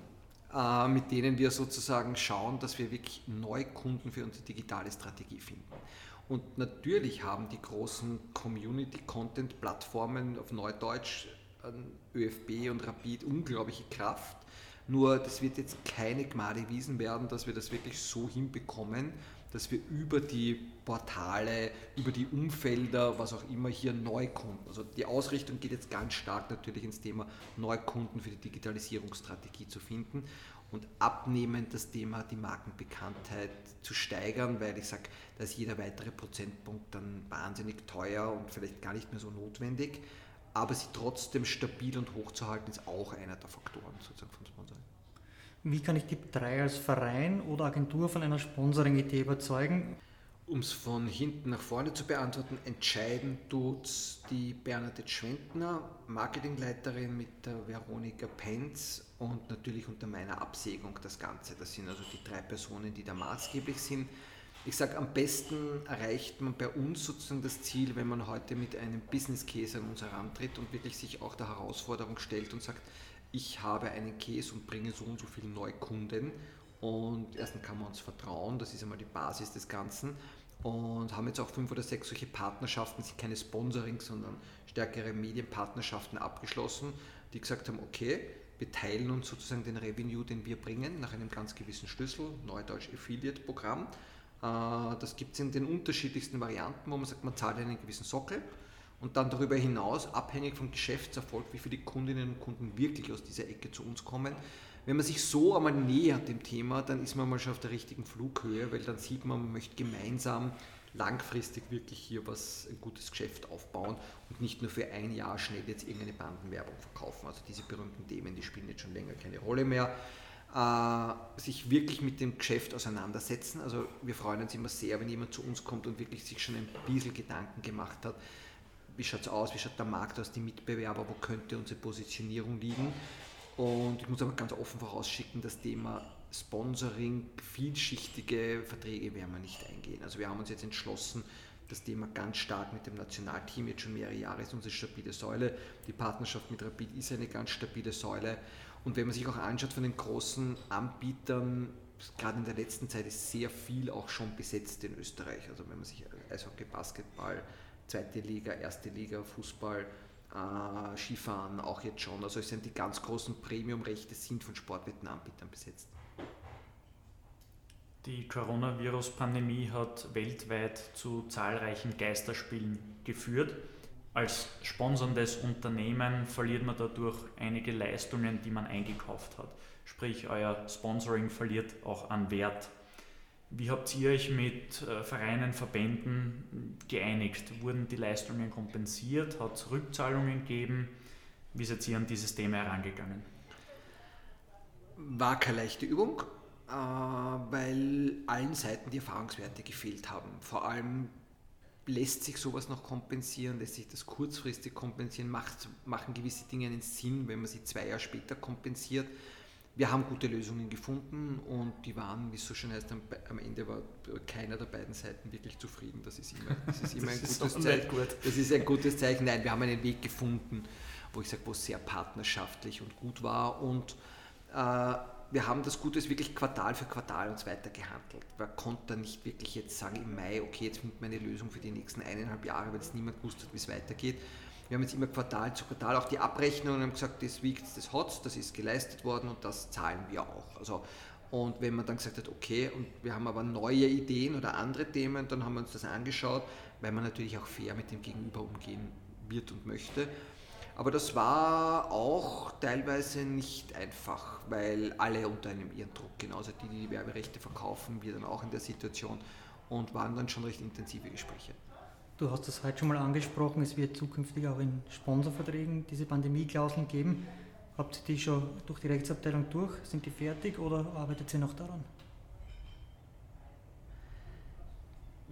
Speaker 3: äh, mit denen wir sozusagen schauen, dass wir wirklich neue Kunden für unsere digitale Strategie finden. Und natürlich haben die großen Community-Content-Plattformen auf Neudeutsch, ÖFB und Rapid unglaubliche Kraft. Nur das wird jetzt keine Gnade Wiesen werden, dass wir das wirklich so hinbekommen, dass wir über die Portale, über die Umfelder, was auch immer hier Neukunden, also die Ausrichtung geht jetzt ganz stark natürlich ins Thema Neukunden für die Digitalisierungsstrategie zu finden und abnehmend das Thema die Markenbekanntheit zu steigern, weil ich sage, da ist jeder weitere Prozentpunkt dann wahnsinnig teuer und vielleicht gar nicht mehr so notwendig, aber sie trotzdem stabil und hoch zu halten, ist auch einer der Faktoren sozusagen von Sponsoring.
Speaker 2: Wie kann ich die drei als Verein oder Agentur von einer Sponsoring-Idee überzeugen?
Speaker 3: Um es von hinten nach vorne zu beantworten, entscheiden tut die Bernadette Schwendner, Marketingleiterin mit der Veronika Penz und natürlich unter meiner Absägung das Ganze. Das sind also die drei Personen, die da maßgeblich sind. Ich sage, am besten erreicht man bei uns sozusagen das Ziel, wenn man heute mit einem Business Case an uns herantritt und wirklich sich auch der Herausforderung stellt und sagt, ich habe einen Case und bringe so und so viele Neukunden. Und erstens kann man uns vertrauen, das ist einmal die Basis des Ganzen. Und haben jetzt auch fünf oder sechs solche Partnerschaften, sind keine Sponsoring, sondern stärkere Medienpartnerschaften abgeschlossen, die gesagt haben, okay, wir teilen uns sozusagen den Revenue, den wir bringen, nach einem ganz gewissen Schlüssel, Neudeutsch Affiliate-Programm. Äh, das gibt es in den unterschiedlichsten Varianten, wo man sagt, man zahlt einen gewissen Sockel und dann darüber hinaus, abhängig vom Geschäftserfolg, wie viele Kundinnen und Kunden wirklich aus dieser Ecke zu uns kommen. Wenn man sich so einmal nähert dem Thema, dann ist man mal schon auf der richtigen Flughöhe, weil dann sieht man, man möchte gemeinsam langfristig wirklich hier was, ein gutes Geschäft aufbauen und nicht nur für ein Jahr schnell jetzt irgendeine Bandenwerbung verkaufen. Also diese berühmten Themen, die spielen jetzt schon länger keine Rolle mehr. Äh, sich wirklich mit dem Geschäft auseinandersetzen. Also wir freuen uns immer sehr, wenn jemand zu uns kommt und wirklich sich schon ein bisschen Gedanken gemacht hat, wie schaut es aus, wie schaut der Markt aus, die Mitbewerber, wo könnte unsere Positionierung liegen. Und ich muss aber ganz offen vorausschicken, das Thema Sponsoring, vielschichtige Verträge werden wir nicht eingehen. Also wir haben uns jetzt entschlossen, das Thema ganz stark mit dem Nationalteam, jetzt schon mehrere Jahre ist unsere stabile Säule. Die Partnerschaft mit Rapid ist eine ganz stabile Säule. Und wenn man sich auch anschaut von den großen Anbietern, gerade in der letzten Zeit ist sehr viel auch schon besetzt in Österreich. Also wenn man sich Eishockey, Basketball, zweite Liga, erste Liga, Fußball, äh, Skifahren auch jetzt schon. Also es sind die ganz großen Premium-Rechte sind von Sportwettenanbietern besetzt.
Speaker 4: Die Coronavirus-Pandemie hat weltweit zu zahlreichen Geisterspielen geführt. Als sponserndes Unternehmen verliert man dadurch einige Leistungen, die man eingekauft hat. Sprich, euer Sponsoring verliert auch an Wert. Wie habt ihr euch mit äh, Vereinen, Verbänden geeinigt? Wurden die Leistungen kompensiert? Hat es Rückzahlungen gegeben? Wie seid ihr an dieses Thema herangegangen?
Speaker 3: War keine leichte Übung, äh, weil allen Seiten die Erfahrungswerte gefehlt haben. Vor allem lässt sich sowas noch kompensieren, lässt sich das kurzfristig kompensieren, macht, machen gewisse Dinge einen Sinn, wenn man sie zwei Jahre später kompensiert. Wir haben gute Lösungen gefunden und die waren, wie es so schön heißt, am, Ende war keiner der beiden Seiten wirklich zufrieden. Das ist immer, das ist immer das ein gutes Zeichen. Gut. Das ist ein gutes Zeichen. Nein, wir haben einen Weg gefunden, wo ich sage, wo es sehr partnerschaftlich und gut war und äh, wir haben das Gute wirklich Quartal für Quartal uns weiter gehandelt. Man konnte nicht wirklich jetzt sagen im Mai, okay, jetzt findet man eine Lösung für die nächsten eineinhalb Jahre, weil es niemand wusste, wie es weitergeht. Wir haben jetzt immer Quartal zu Quartal auch die Abrechnung und haben gesagt, das wiegt, das hat das ist geleistet worden und das zahlen wir auch. Also, und wenn man dann gesagt hat, okay, und wir haben aber neue Ideen oder andere Themen, dann haben wir uns das angeschaut, weil man natürlich auch fair mit dem Gegenüber umgehen wird und möchte. Aber das war auch teilweise nicht einfach, weil alle unter einem ihren Druck, genauso die, die die Werberechte verkaufen, wir dann auch in der Situation und waren dann schon recht intensive Gespräche.
Speaker 2: Du hast das heute schon mal angesprochen, es wird zukünftig auch in Sponsorverträgen diese Pandemieklauseln geben. Habt ihr die schon durch die Rechtsabteilung durch? Sind die fertig oder arbeitet ihr noch daran?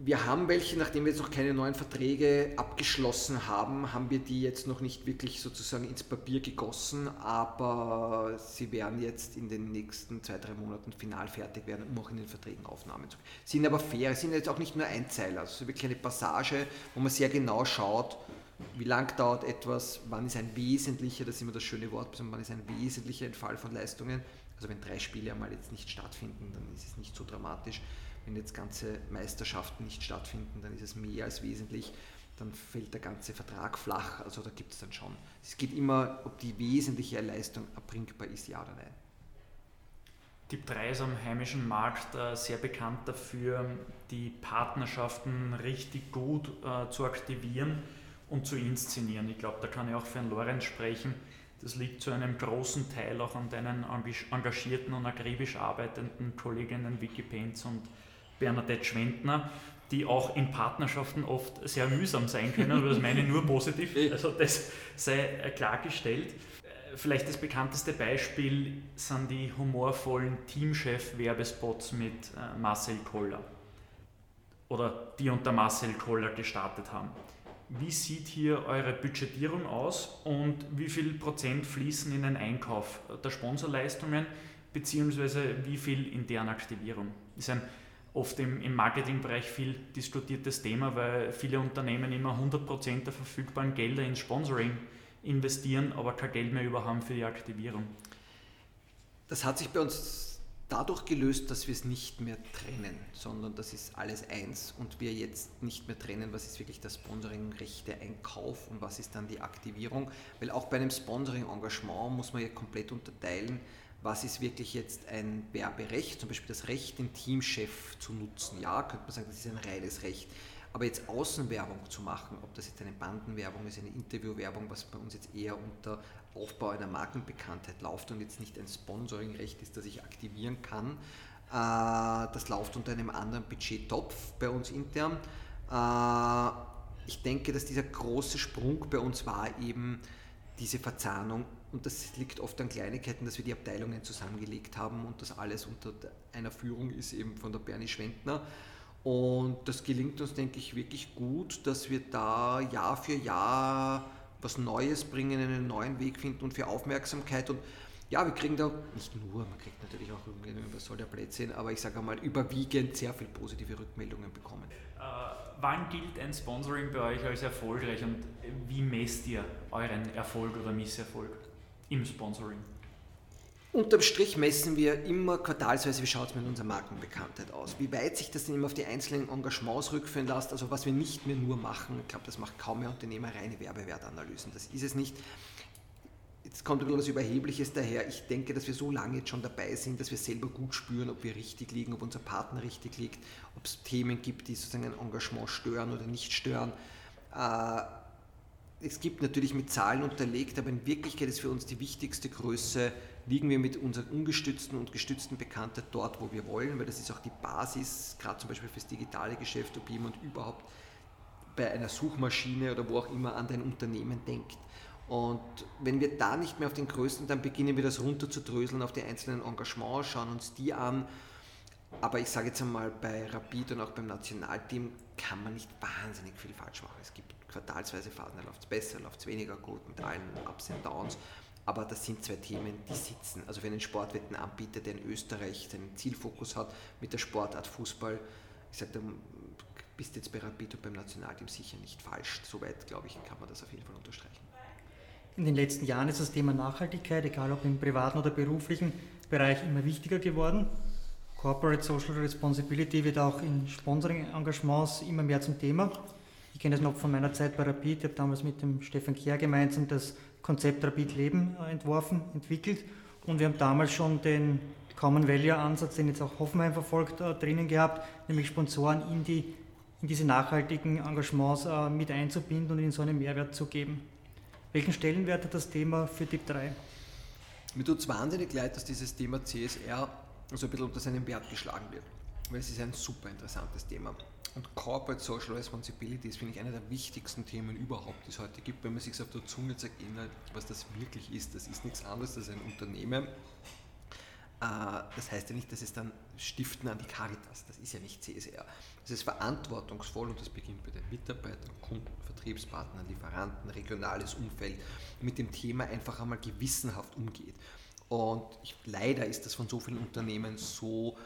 Speaker 3: Wir haben welche, nachdem wir jetzt noch keine neuen Verträge abgeschlossen haben, haben wir die jetzt noch nicht wirklich sozusagen ins Papier gegossen, aber sie werden jetzt in den nächsten zwei, drei Monaten final fertig werden, um auch in den Verträgen Aufnahmen zu können. Sind aber fair, sind jetzt auch nicht nur Einzeiler, also wirklich eine Passage, wo man sehr genau schaut, wie lang dauert etwas, wann ist ein wesentlicher, das ist immer das schöne Wort, wann ist ein wesentlicher Entfall von Leistungen. Also wenn drei Spiele einmal jetzt nicht stattfinden, dann ist es nicht so dramatisch wenn jetzt ganze Meisterschaften nicht stattfinden, dann ist es mehr als wesentlich, dann fällt der ganze Vertrag flach. Also da gibt es dann schon. Es geht immer, ob die wesentliche Leistung erbringbar ist, ja oder nein.
Speaker 4: Die 3 ist am heimischen Markt äh, sehr bekannt dafür, die Partnerschaften richtig gut äh, zu aktivieren und zu inszenieren. Ich glaube, da kann ich auch für einen Lorenz sprechen. Das liegt zu einem großen Teil auch an deinen engagierten und akribisch arbeitenden Kolleginnen Penz und Bernadette Schwendner, die auch in Partnerschaften oft sehr mühsam sein können, aber das meine ich nur positiv, also das sei klargestellt. Vielleicht das bekannteste Beispiel sind die humorvollen Teamchef-Werbespots mit äh, Marcel Koller oder die unter Marcel Koller gestartet haben. Wie sieht hier eure Budgetierung aus und wie viel Prozent fließen in den Einkauf der Sponsorleistungen beziehungsweise wie viel in deren Aktivierung? Das ist ein oft im, im Marketingbereich viel diskutiertes Thema, weil viele Unternehmen immer 100% der verfügbaren Gelder ins Sponsoring investieren, aber kein Geld mehr über haben für die Aktivierung.
Speaker 3: Das hat sich bei uns dadurch gelöst, dass wir es nicht mehr trennen, sondern das ist alles eins und wir jetzt nicht mehr trennen, was ist wirklich das Sponsoring, Rechte, Einkauf und was ist dann die Aktivierung, weil auch bei einem Sponsoring-Engagement muss man ja komplett unterteilen, was ist wirklich jetzt ein Werberecht, zum Beispiel das Recht, den Teamchef zu nutzen. Ja, könnte man sagen, das ist ein reines Recht. Aber jetzt Außenwerbung zu machen, ob das jetzt eine Bandenwerbung ist, eine Interviewwerbung, was bei uns jetzt eher unter Aufbau einer Markenbekanntheit läuft und jetzt nicht ein Sponsoringrecht ist, das ich aktivieren kann, äh, das läuft unter einem anderen Budgettopf bei uns intern. Äh, ich denke, dass dieser große Sprung bei uns war eben diese Verzahnung und das liegt oft an Kleinigkeiten, dass wir die Abteilungen zusammengelegt haben und das alles unter einer Führung ist eben von der Bernie Schwendner. Und das gelingt uns, denke ich, wirklich gut, dass wir da Jahr für Jahr was Neues bringen, einen neuen Weg finden und für Aufmerksamkeit. Und ja, wir kriegen da nicht nur, man kriegt natürlich auch was soll der Blödsinn, aber ich sage einmal, überwiegend sehr viele positive Rückmeldungen bekommen.
Speaker 4: Äh, wann gilt ein Sponsoring bei euch als erfolgreich und wie messt ihr euren Erfolg oder Misserfolg? Im Sponsoring?
Speaker 3: Unterm Strich messen wir immer quartalsweise, wie schaut es mit unserer Markenbekanntheit aus. Wie weit sich das denn immer auf die einzelnen Engagements rückführen lässt, also was wir nicht mehr nur machen, ich glaube, das macht kaum mehr Unternehmer, reine Werbewertanalysen. Das ist es nicht. Jetzt kommt ein bisschen was Überhebliches daher. Ich denke, dass wir so lange jetzt schon dabei sind, dass wir selber gut spüren, ob wir richtig liegen, ob unser Partner richtig liegt, ob es Themen gibt, die sozusagen ein Engagement stören oder nicht stören. Äh, es gibt natürlich mit Zahlen unterlegt, aber in Wirklichkeit ist für uns die wichtigste Größe, liegen wir mit unserer ungestützten und gestützten Bekanntheit dort, wo wir wollen, weil das ist auch die Basis, gerade zum Beispiel fürs digitale Geschäft, ob jemand überhaupt bei einer Suchmaschine oder wo auch immer an dein Unternehmen denkt. Und wenn wir da nicht mehr auf den Größten, dann beginnen wir das runterzudröseln auf die einzelnen Engagements, schauen uns die an. Aber ich sage jetzt einmal, bei Rapid und auch beim Nationalteam kann man nicht wahnsinnig viel falsch machen. Es gibt quartalsweise Phasen, da läuft es besser, läuft es weniger gut, mit allen Ups und Downs. Aber das sind zwei Themen, die sitzen. Also wenn ein Sportwettenanbieter, der in Österreich seinen Zielfokus hat mit der Sportart Fußball, ich sage, du bist jetzt bei Rapid und beim Nationalteam sicher nicht falsch. Soweit, glaube ich, kann man das auf jeden Fall unterstreichen.
Speaker 2: In den letzten Jahren ist das Thema Nachhaltigkeit, egal ob im privaten oder beruflichen Bereich, immer wichtiger geworden. Corporate Social Responsibility wird auch in Sponsoring-Engagements immer mehr zum Thema. Ich kenne das noch von meiner Zeit bei Rapid. Ich habe damals mit dem Stefan Kehr gemeinsam das Konzept Rapid Leben äh, entworfen, entwickelt. Und wir haben damals schon den Common Value Ansatz, den jetzt auch Hoffenheim verfolgt, äh, drinnen gehabt, nämlich Sponsoren in, die, in diese nachhaltigen Engagements äh, mit einzubinden und ihnen so einen Mehrwert zu geben. Welchen Stellenwert hat das Thema für DIP 3?
Speaker 3: Mir tut es wahnsinnig leid, dass dieses Thema CSR so ein bisschen unter seinen Wert geschlagen wird, weil es ist ein super interessantes Thema. Und Corporate Social Responsibility ist, finde ich, einer der wichtigsten Themen überhaupt, die es heute gibt, wenn man sich auf der Zunge zergehen was das wirklich ist. Das ist nichts anderes als ein Unternehmen. Äh, das heißt ja nicht, dass es dann Stiften an die Caritas, das ist ja nicht CSR. Es ist verantwortungsvoll und das beginnt bei den Mitarbeitern, Kunden, Vertriebspartnern, Lieferanten, regionales Umfeld, mit dem Thema einfach einmal gewissenhaft umgeht. Und ich, leider ist das von so vielen Unternehmen so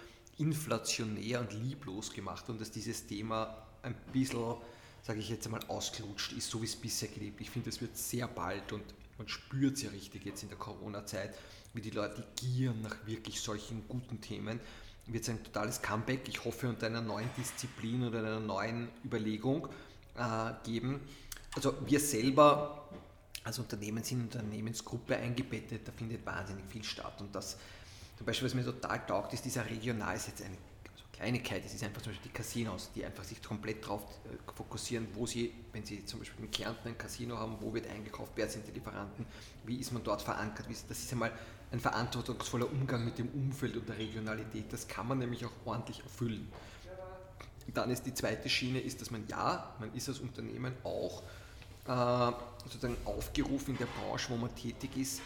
Speaker 3: inflationär und lieblos gemacht und dass dieses Thema ein bisschen, sage ich jetzt einmal, ausgelutscht ist, so wie es bisher gelebt. Ich finde, es wird sehr bald und man spürt es ja richtig jetzt in der Corona-Zeit, wie die Leute gieren nach wirklich solchen guten Themen. Wird es ein totales Comeback, ich hoffe, unter einer neuen Disziplin oder einer neuen Überlegung äh, geben. Also wir selber als Unternehmen sind Unternehmensgruppe eingebettet, da findet wahnsinnig viel statt. Und das, zum Beispiel, was mir total taugt, ist dieser regional, ist jetzt eine also Kleinigkeit, das ist einfach zum Beispiel die Casinos, die einfach sich komplett darauf äh, fokussieren, wo sie, wenn sie zum Beispiel in Kärnten ein Casino haben, wo wird eingekauft, wer sind die Lieferanten, wie ist man dort verankert, das ist einmal ein verantwortungsvoller Umgang mit dem Umfeld und der Regionalität, das kann man nämlich auch ordentlich erfüllen. Dann ist die zweite Schiene, ist, dass man ja, man ist als Unternehmen auch äh, sozusagen aufgerufen in der Branche, wo man tätig ist,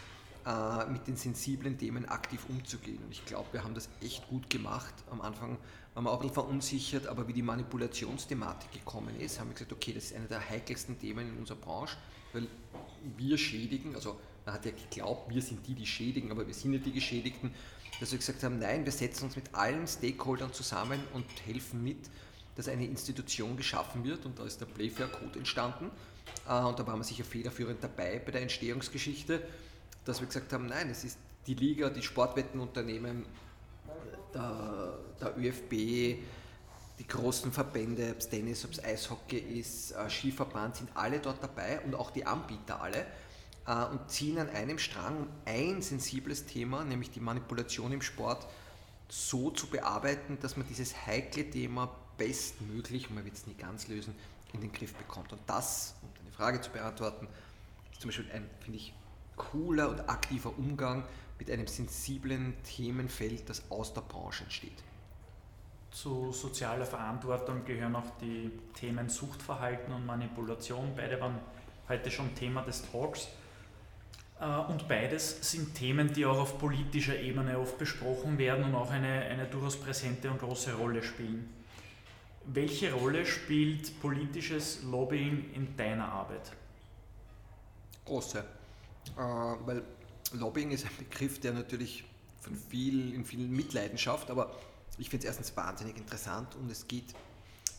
Speaker 3: äh, mit den sensiblen Themen aktiv umzugehen. Und ich glaube, wir haben das echt gut gemacht. Am Anfang waren wir auch ein bisschen verunsichert, aber wie die Manipulationsthematik gekommen ist, haben wir gesagt, okay, das ist einer der heikelsten Themen in unserer Branche, weil wir schädigen, also man hat ja geglaubt, wir sind die, die schädigen, aber wir sind ja die Geschädigten, dass wir gesagt haben, nein, wir setzen uns mit allen Stakeholdern zusammen und helfen mit, dass eine Institution geschaffen wird und da ist der Playfair Code entstanden äh, und da waren wir sicher federführend dabei bei der Entstehungsgeschichte, dass wir gesagt haben, nein, es ist die Liga, die Sportwettenunternehmen, der, der ÖFB, die großen Verbände, ob es Tennis, ob es Eishockey ist, äh, Skiverband, sind alle dort dabei und auch die Anbieter alle äh, und ziehen an einem Strang, um ein sensibles Thema, nämlich die Manipulation im Sport, so zu bearbeiten, dass man dieses heikle Thema bestmöglich, man wird es nie ganz lösen, in den Griff bekommt. Und das, um deine Frage zu beantworten, ist zum Beispiel ein, finde ich, cooler und aktiver Umgang mit einem sensiblen Themenfeld, das aus der Branche entsteht.
Speaker 4: Zu sozialer Verantwortung gehören auch die Themen Suchtverhalten und Manipulation. Beide waren heute schon Thema des Talks. Äh, und beides sind Themen, die auch auf politischer Ebene oft besprochen werden und auch eine, eine durchaus präsente und große Rolle spielen. Welche Rolle spielt politisches Lobbying in deiner Arbeit?
Speaker 3: Große. Äh, weil Lobbying ist ein Begriff, der natürlich von viel, in vielen Mitleidenschaft, aber ich finde es erstens wahnsinnig interessant und es geht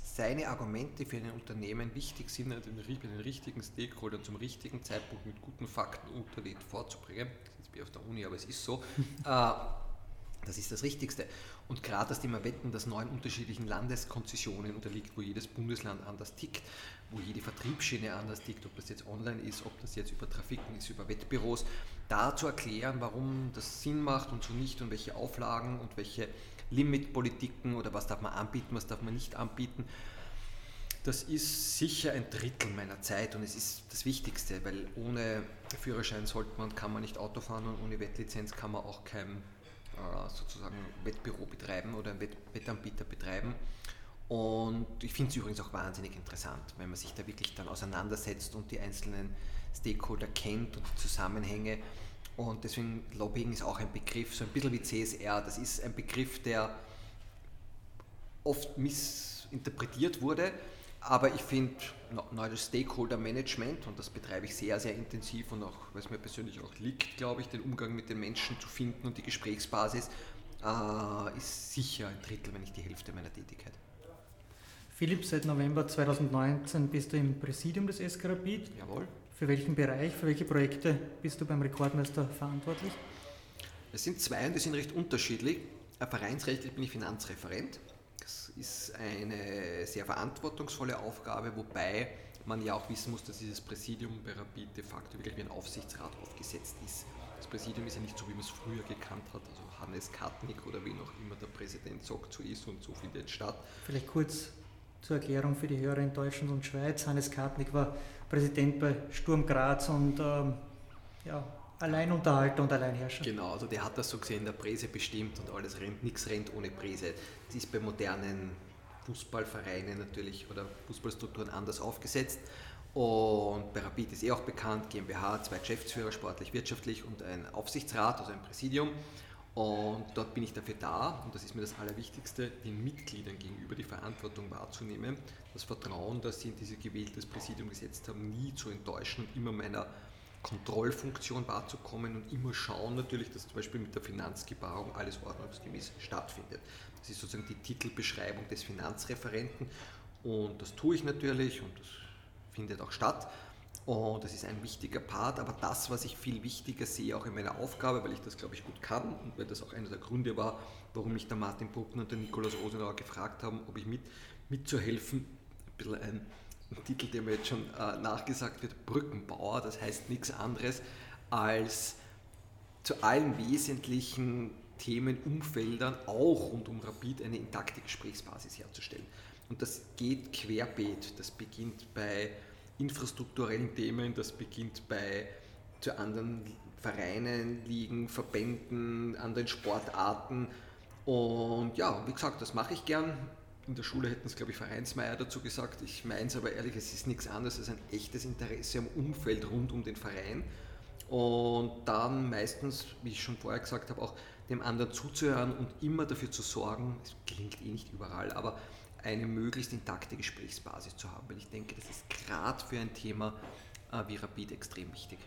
Speaker 3: seine Argumente für ein Unternehmen wichtig sind, den, den richtigen Stakeholdern zum richtigen Zeitpunkt mit guten Fakten unterlegt vorzubringen. Das ist wie auf der Uni, aber es ist so. Äh, das ist das Richtigste. Und gerade das Thema Wetten, das neun unterschiedlichen Landeskonzessionen unterliegt, wo jedes Bundesland anders tickt, wo jede Vertriebsschiene anders tickt, ob das jetzt online ist, ob das jetzt über Trafiken ist, über Wettbüros, da zu erklären, warum das Sinn macht und so nicht und welche Auflagen und welche Limitpolitiken oder was darf man anbieten, was darf man nicht anbieten. Das ist sicher ein Drittel meiner Zeit und es ist das Wichtigste, weil ohne Führerschein sollte man, kann man nicht Auto fahren und ohne Wettlizenz kann man auch kein äh, sozusagen Wettbüro betreiben oder einen Wettanbieter betreiben. Und ich finde es übrigens auch wahnsinnig interessant, wenn man sich da wirklich dann auseinandersetzt und die einzelnen Stakeholder kennt und die Zusammenhänge. Und deswegen Lobbying ist auch ein Begriff, so ein bisschen wie CSR. Das ist ein Begriff, der oft missinterpretiert wurde, aber ich finde neues Stakeholder Management, und das betreibe ich sehr, sehr intensiv und auch, es mir persönlich auch liegt, glaube ich, den Umgang mit den Menschen zu finden und die Gesprächsbasis, äh, ist sicher ein Drittel, wenn nicht die Hälfte meiner Tätigkeit.
Speaker 2: Philipp, seit November 2019 bist du im Präsidium des SK Rapid.
Speaker 3: Jawohl.
Speaker 2: Für welchen Bereich, für welche Projekte bist du beim Rekordmeister verantwortlich?
Speaker 3: Es sind zwei und die sind recht unterschiedlich. Vereinsrechtlich bin ich Finanzreferent. Das ist eine sehr verantwortungsvolle Aufgabe, wobei man ja auch wissen muss, dass dieses Präsidium bei Rapid de facto wirklich wie ein Aufsichtsrat aufgesetzt ist. Das Präsidium ist ja nicht so, wie man es früher gekannt hat, also Hannes Kartnick oder wie noch immer der Präsident sagt, so ist und so findet statt.
Speaker 2: Vielleicht kurz zur Erklärung für die Hörer in Deutschland und Schweiz. Hannes Kartnick war Präsident bei Sturm Graz und ähm, ja, Alleinunterhalter und Alleinherrscher.
Speaker 3: Genau, also der hat das so gesehen, der Präse bestimmt und alles rennt, nichts rennt ohne Präse. Das ist bei modernen Fußballvereinen natürlich oder Fußballstrukturen anders aufgesetzt. Und bei Rapid ist eh auch bekannt, GmbH, zwei Geschäftsführer, sportlich, wirtschaftlich und ein Aufsichtsrat, also ein Präsidium. Und dort bin ich dafür da, und das ist mir das Allerwichtigste, den Mitgliedern gegenüber die Verantwortung wahrzunehmen, das Vertrauen, das sie in dieses gewähltes Präsidium gesetzt haben, nie zu enttäuschen und immer meiner Kontrollfunktion wahrzukommen und immer schauen natürlich, dass zum Beispiel mit der Finanzgebarung alles ordnungsgemäß stattfindet. Das ist sozusagen die Titelbeschreibung des Finanzreferenten und das tue ich natürlich und das findet auch statt. Und das ist ein wichtiger Part, aber das, was ich viel wichtiger sehe, auch in meiner Aufgabe, weil ich das, glaube ich, gut kann und weil das auch einer der Gründe war, warum mich der Martin Bruckner und der Nikolaus Rosenauer gefragt haben, ob ich mit, mitzuhelfen, ein bisschen ein, ein Titel, der mir jetzt schon äh, nachgesagt wird, Brückenbauer, das heißt nichts anderes als zu allen wesentlichen Themenumfeldern, auch rund um Rapid, eine intakte Gesprächsbasis herzustellen. Und das geht querbeet. Das beginnt bei infrastrukturellen Themen, das beginnt bei zu anderen Vereinen, Ligen, Verbänden, anderen Sportarten. Und ja, wie gesagt, das mache ich gern. In der Schule hätten es, glaube ich, Vereinsmeier dazu gesagt. Ich meine es aber ehrlich, es ist nichts anderes als ein echtes Interesse am Umfeld rund um den Verein. Und dann meistens, wie ich schon vorher gesagt habe, auch dem anderen zuzuhören und immer dafür zu sorgen, es gelingt eh nicht überall, aber eine möglichst intakte Gesprächsbasis zu haben, weil ich denke, das ist gerade für ein Thema äh, wie Rapid extrem wichtig.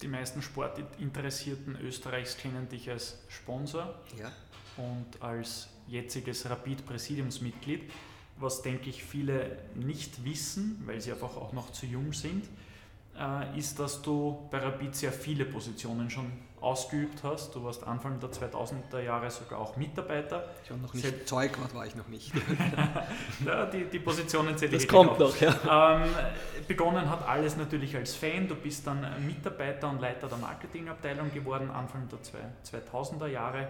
Speaker 4: Die meisten Sportinteressierten Österreichs kennen dich als Sponsor
Speaker 3: ja.
Speaker 4: und als jetziges Rapid-Präsidiumsmitglied. Was, denke ich, viele nicht wissen, weil sie einfach auch noch zu jung sind, äh, ist, dass du bei Rapid sehr viele Positionen schon ausgeübt hast. Du warst Anfang der 2000er Jahre sogar auch Mitarbeiter.
Speaker 3: Ich war noch nicht Sel Zeugwart war ich noch nicht.
Speaker 4: ja, die, die Positionen zähle
Speaker 3: Das kommt noch,
Speaker 4: ja. Ähm, begonnen hat alles natürlich als Fan. Du bist dann Mitarbeiter und Leiter der Marketingabteilung geworden, Anfang der 2000er Jahre.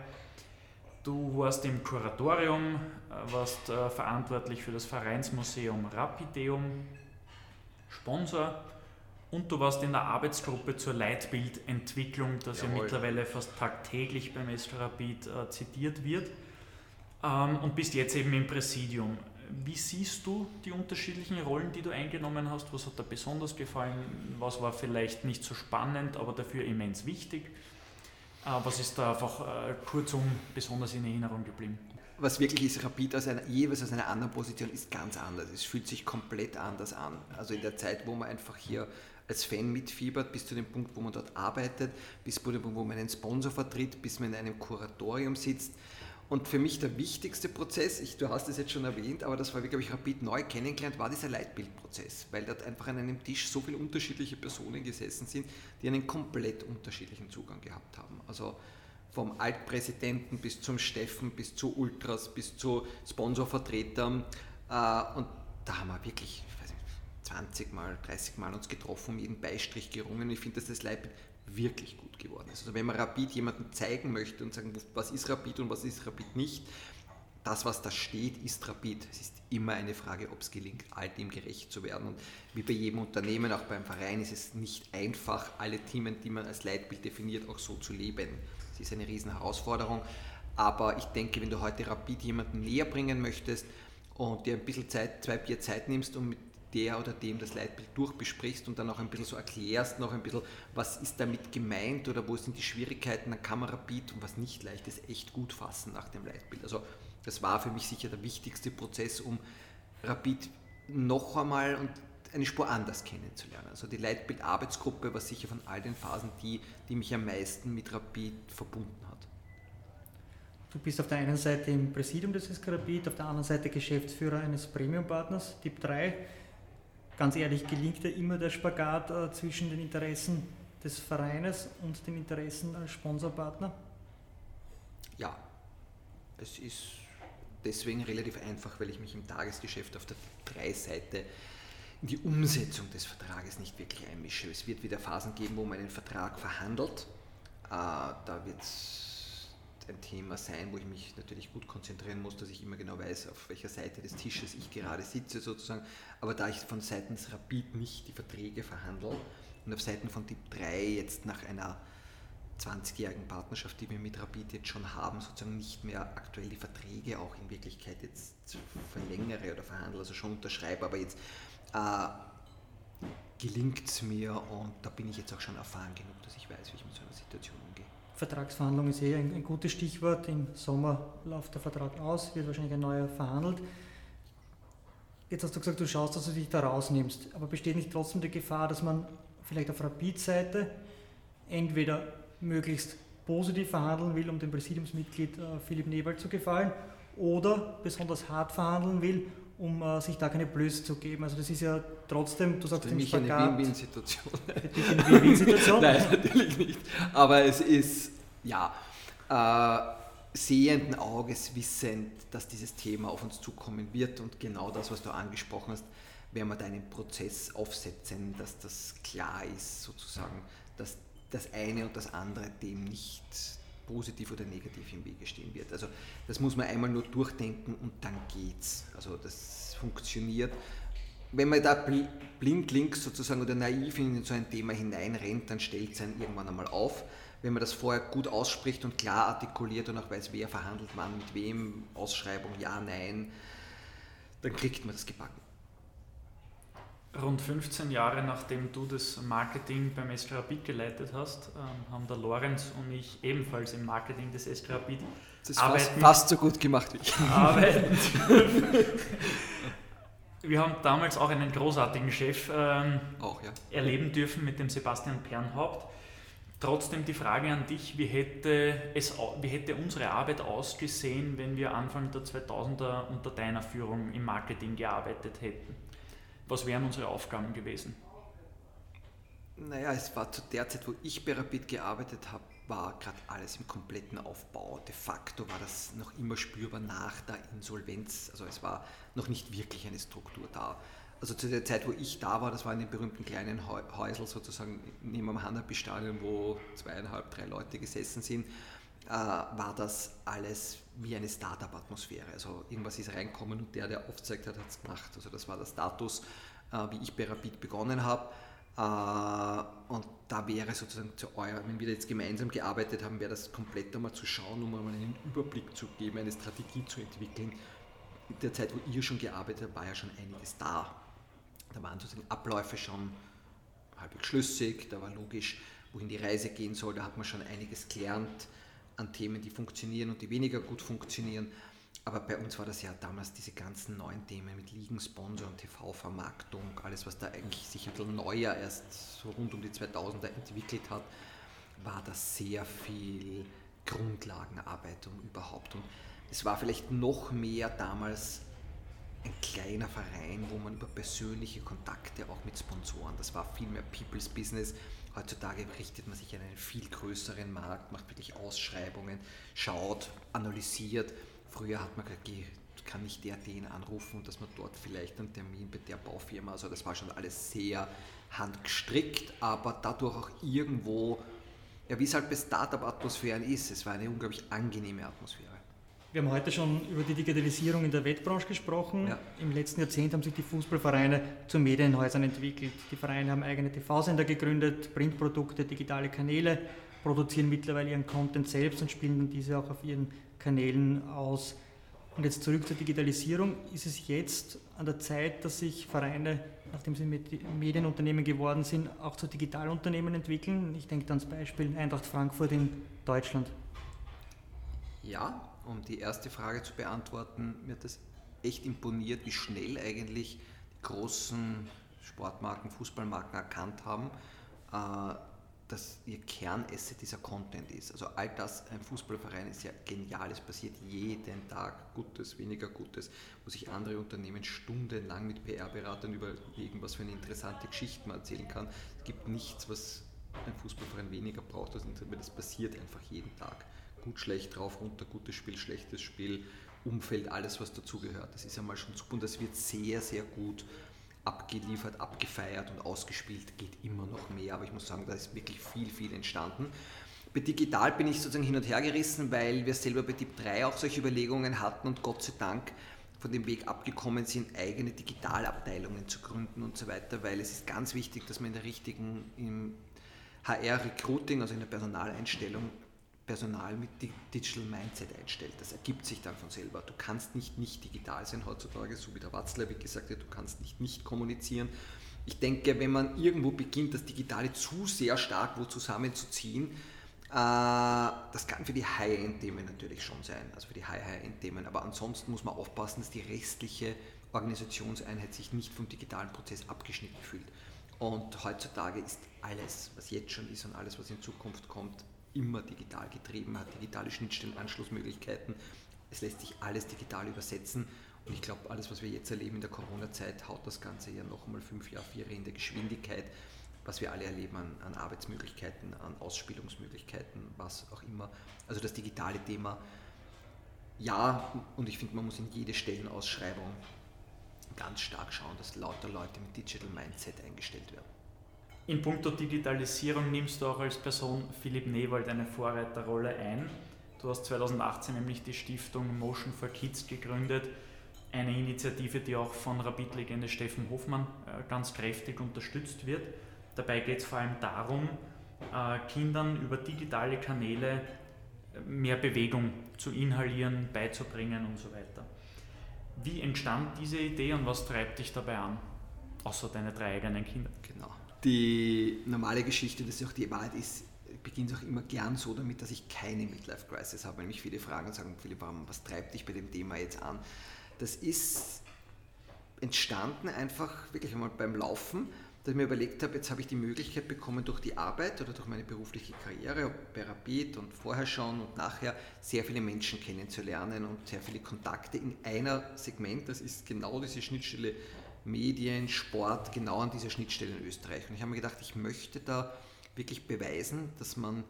Speaker 4: Du warst im Kuratorium, äh, warst äh, verantwortlich für das Vereinsmuseum Rapideum, Sponsor und du warst in der Arbeitsgruppe zur Leitbildentwicklung, das Jawohl. ja mittlerweile fast tagtäglich beim S-Rapid äh, zitiert wird. Ähm, und bist jetzt eben im Präsidium. Wie siehst du die unterschiedlichen Rollen, die du eingenommen hast? Was hat dir besonders gefallen? Was war vielleicht nicht so spannend, aber dafür immens wichtig? Äh, was ist da einfach äh, kurzum besonders in Erinnerung geblieben?
Speaker 3: was wirklich ist, Rapid aus einer, jeweils aus einer anderen Position ist ganz anders. Es fühlt sich komplett anders an. Also in der Zeit, wo man einfach hier als Fan mitfiebert, bis zu dem Punkt, wo man dort arbeitet, bis zu dem Punkt, wo man einen Sponsor vertritt, bis man in einem Kuratorium sitzt. Und für mich der wichtigste Prozess, ich, du hast es jetzt schon erwähnt, aber das war, glaube ich, Rapid neu kennengelernt, war dieser Leitbildprozess, weil dort einfach an einem Tisch so viele unterschiedliche Personen gesessen sind, die einen komplett unterschiedlichen Zugang gehabt haben. Also vom Altpräsidenten bis zum Steffen, bis zu Ultras, bis zu Sponsorvertretern. Äh, und da haben wir wirklich 20 Mal, 30 Mal uns getroffen, um jeden Beistrich gerungen. Ich finde, dass das Leibbild wirklich gut geworden ist. Also wenn man Rapid jemandem zeigen möchte und sagen, was ist Rapid und was ist Rapid nicht, das, was da steht, ist Rapid. Es ist immer eine Frage, ob es gelingt, all dem gerecht zu werden. Und wie bei jedem Unternehmen, auch beim Verein, ist es nicht einfach, alle Themen, die man als Leitbild definiert, auch so zu leben. Es ist eine riesen Herausforderung. Aber ich denke, wenn du heute Rapid jemandem näher bringen möchtest, und dir ein bisschen Zeit, zwei Bier Zeit nimmst und mit der oder dem das Leitbild durchbesprichst und dann auch ein bisschen so erklärst, noch ein bisschen, was ist damit gemeint oder wo sind die Schwierigkeiten, man Rapid und was nicht leicht ist, echt gut fassen nach dem Leitbild. Also das war für mich sicher der wichtigste Prozess, um Rapid noch einmal und eine Spur anders kennenzulernen. Also die Leitbild-Arbeitsgruppe war sicher von all den Phasen die, die mich am meisten mit Rapid verbunden hat.
Speaker 2: Du bist auf der einen Seite im Präsidium des SK Rapid, auf der anderen Seite Geschäftsführer eines Premium-Partners, TIP 3. Ganz ehrlich, gelingt ja immer der Spagat äh, zwischen den Interessen des Vereines und den Interessen als Sponsorpartner?
Speaker 3: Ja, es ist deswegen relativ einfach, weil ich mich im Tagesgeschäft auf der Drei-Seite in die Umsetzung des Vertrages nicht wirklich einmische. Es wird wieder Phasen geben, wo man einen Vertrag verhandelt. Äh, da wird es ein Thema sein, wo ich mich natürlich gut konzentrieren muss, dass ich immer genau weiß, auf welcher Seite des Tisches ich gerade sitze sozusagen. Aber da ich von seitens Rapid nicht die Verträge verhandle und auf Seiten von Typ 3 jetzt nach einer 20-jährigen Partnerschaft, die wir mit Rapid jetzt schon haben, sozusagen nicht mehr aktuell die Verträge auch in Wirklichkeit jetzt verlängere oder verhandle, also schon unterschreibe, aber jetzt äh, gelingt es mir und da bin ich jetzt auch schon erfahren genug, dass ich weiß, wie ich mit so einer Situation umgehe.
Speaker 2: Vertragsverhandlung ist eh ein, ein gutes Stichwort. Im Sommer läuft der Vertrag aus, wird wahrscheinlich ein neuer verhandelt. Jetzt hast du gesagt, du schaust, dass du dich da rausnimmst. Aber besteht nicht trotzdem die Gefahr, dass man vielleicht auf Rapid-Seite entweder möglichst positiv verhandeln will, um dem Präsidiumsmitglied äh, Philipp Nebel zu gefallen, oder besonders hart verhandeln will, um äh, sich da keine Blöße zu geben. Also das ist ja trotzdem, du sagst
Speaker 3: Für mich eine Win-Win-Situation.
Speaker 2: eine Win-Win-Situation?
Speaker 3: Nein, natürlich nicht. Aber es ist, ja, äh, sehenden Auges wissend, dass dieses Thema auf uns zukommen wird und genau das, was du angesprochen hast, werden wir da einen Prozess aufsetzen, dass das klar ist, sozusagen, dass das eine und das andere dem nicht positiv oder negativ im Wege stehen wird. Also das muss man einmal nur durchdenken und dann geht's. Also das funktioniert. Wenn man da blindlings sozusagen oder naiv in so ein Thema hineinrennt, dann stellt es einen irgendwann einmal auf. Wenn man das vorher gut ausspricht und klar artikuliert und auch weiß, wer verhandelt man mit wem, Ausschreibung, ja, nein, dann kriegt man das gebacken.
Speaker 4: Rund 15 Jahre nachdem du das Marketing beim SK Rapid geleitet hast, ähm, haben der Lorenz und ich ebenfalls im Marketing des SK Rapid
Speaker 3: das fast, fast, so gut gemacht wie ich.
Speaker 4: Arbeiten. Wir haben damals auch einen großartigen Chef ähm,
Speaker 3: auch, ja.
Speaker 4: erleben dürfen mit dem Sebastian Pernhaupt. Trotzdem die Frage an dich, wie hätte, es, wie hätte unsere Arbeit ausgesehen, wenn wir Anfang der 2000er unter deiner Führung im Marketing gearbeitet hätten? Was wären unsere Aufgaben gewesen?
Speaker 3: Naja, es war zu der Zeit, wo ich bei Rapid gearbeitet habe, war gerade alles im kompletten Aufbau. De facto war das noch immer spürbar nach der Insolvenz. Also es war noch nicht wirklich eine Struktur da. Also zu der Zeit, wo ich da war, das war in den berühmten kleinen Häusel sozusagen neben dem Hanabi-Stadion, wo zweieinhalb, drei Leute gesessen sind, äh, war das alles wie eine Startup-Atmosphäre. Also irgendwas ist reinkommen und der, der aufzeigt hat, hat es gemacht. Also das war der Status, äh, wie ich bei Rapid begonnen habe. Äh, und da wäre sozusagen zu euer, wenn wir jetzt gemeinsam gearbeitet haben, wäre das komplett einmal zu schauen, um mal einen Überblick zu geben, eine Strategie zu entwickeln. In der Zeit, wo ihr schon gearbeitet habt, war ja schon einiges da. Da waren sozusagen Abläufe schon halbwegs schlüssig, da war logisch, wohin die Reise gehen soll, da hat man schon einiges gelernt an Themen, die funktionieren und die weniger gut funktionieren. Aber bei uns war das ja damals diese ganzen neuen Themen mit Ligensponsor und TV-Vermarktung, alles, was da eigentlich sich ein bisschen neuer erst so rund um die 2000er entwickelt hat, war das sehr viel Grundlagenarbeit und überhaupt. Und es war vielleicht noch mehr damals ein kleiner Verein, wo man über persönliche Kontakte auch mit Sponsoren, das war viel mehr People's Business, Heutzutage richtet man sich an einen viel größeren Markt, macht wirklich Ausschreibungen, schaut, analysiert. Früher hat man gesagt, kann nicht der den anrufen, dass man dort vielleicht einen Termin bei der Baufirma, also das war schon alles sehr handgestrickt, aber dadurch auch irgendwo, ja wie es halt bei Startup-Atmosphären ist, es war eine unglaublich angenehme Atmosphäre.
Speaker 2: Wir haben heute schon über die Digitalisierung in der Wettbranche gesprochen. Ja. Im letzten Jahrzehnt haben sich die Fußballvereine zu Medienhäusern entwickelt. Die Vereine haben eigene TV-Sender gegründet, Printprodukte, digitale Kanäle, produzieren mittlerweile ihren Content selbst und spielen diese auch auf ihren Kanälen aus. Und jetzt zurück zur Digitalisierung. Ist es jetzt an der Zeit, dass sich Vereine, nachdem sie Medienunternehmen geworden sind, auch zu Digitalunternehmen entwickeln? Ich denke da ans Beispiel Eintracht Frankfurt in Deutschland.
Speaker 3: Ja, um die erste Frage zu beantworten, mir hat das echt imponiert, wie schnell eigentlich die großen Sportmarken, Fußballmarken erkannt haben, äh, dass ihr Kernasset dieser Content ist. Also all das, ein Fußballverein ist ja genial, es passiert jeden Tag Gutes, weniger Gutes, wo sich andere Unternehmen stundenlang mit PR-Beratern überlegen, was für eine interessante Geschichte man erzählen kann. Es gibt nichts, was ein Fußballverein weniger braucht, das, das passiert einfach jeden Tag. Gut, schlecht, drauf, runter, gutes Spiel, schlechtes Spiel, Umfeld, alles was dazugehört. Das ist einmal schon super und das wird sehr, sehr gut abgeliefert, abgefeiert und ausgespielt, geht immer noch mehr, aber ich muss sagen, da ist wirklich viel, viel entstanden. Bei Digital bin ich sozusagen hin und her gerissen, weil wir selber bei Deep 3 auch solche Überlegungen hatten und Gott sei Dank von dem Weg abgekommen sind, eigene Digitalabteilungen zu gründen und so weiter, weil es ist ganz wichtig, dass man in der richtigen im HR-Recruiting, also in der Personaleinstellung, Personal mit Digital Mindset einstellt. Das ergibt sich dann von selber. Du kannst nicht nicht digital sein heutzutage, so wie der Watzlawick gesagt hat, du kannst nicht nicht kommunizieren. Ich denke, wenn man irgendwo beginnt, das Digitale zu sehr stark wo zusammenzuziehen, äh, das kann für die High-End-Themen natürlich schon sein, also für die High-High-End-Themen, aber ansonsten muss man aufpassen, dass die restliche Organisationseinheit sich nicht vom digitalen Prozess abgeschnitten fühlt. Und heutzutage ist alles, was jetzt schon ist und alles, was in Zukunft kommt, immer digital getrieben, hat digitale Schnittstellen, Anschlussmöglichkeiten. Es lässt sich alles digital übersetzen. Und ich glaube, alles, was wir jetzt erleben in der Corona-Zeit, haut das Ganze ja noch einmal fünf Jahre, vier in der Geschwindigkeit, was wir alle erleben an, an Arbeitsmöglichkeiten, an Ausspielungsmöglichkeiten, was auch immer. Also das digitale Thema, ja, und ich finde, man muss in jede Stellenausschreibung ganz stark schauen, dass lauter Leute mit Digital Mindset eingestellt werden.
Speaker 4: In puncto Digitalisierung nimmst du auch als Person Philipp Newald eine Vorreiterrolle ein. Du hast 2018 nämlich die Stiftung Motion for Kids gegründet, eine Initiative, die auch von Rapid-Legende Steffen Hofmann äh, ganz kräftig unterstützt wird. Dabei geht es vor allem darum, äh, Kindern über digitale Kanäle äh, mehr Bewegung zu inhalieren, beizubringen und so weiter. Wie entstand diese Idee und was treibt dich dabei an? Außer deine drei eigenen Kinder.
Speaker 3: Genau die normale Geschichte, dass auch die Wahrheit ist, beginnt auch immer gern so damit, dass ich keine Midlife-Crisis habe, wenn mich viele fragen und sagen, Philipp, was treibt dich bei dem Thema jetzt an? Das ist entstanden einfach wirklich einmal beim Laufen, dass ich mir überlegt habe, jetzt habe ich die Möglichkeit bekommen, durch die Arbeit oder durch meine berufliche Karriere, bei Rapid und vorher schon und nachher, sehr viele Menschen kennenzulernen und sehr viele Kontakte in einer Segment, das ist genau diese Schnittstelle Medien, Sport genau an dieser Schnittstelle in Österreich. Und ich habe mir gedacht, ich möchte da wirklich beweisen, dass man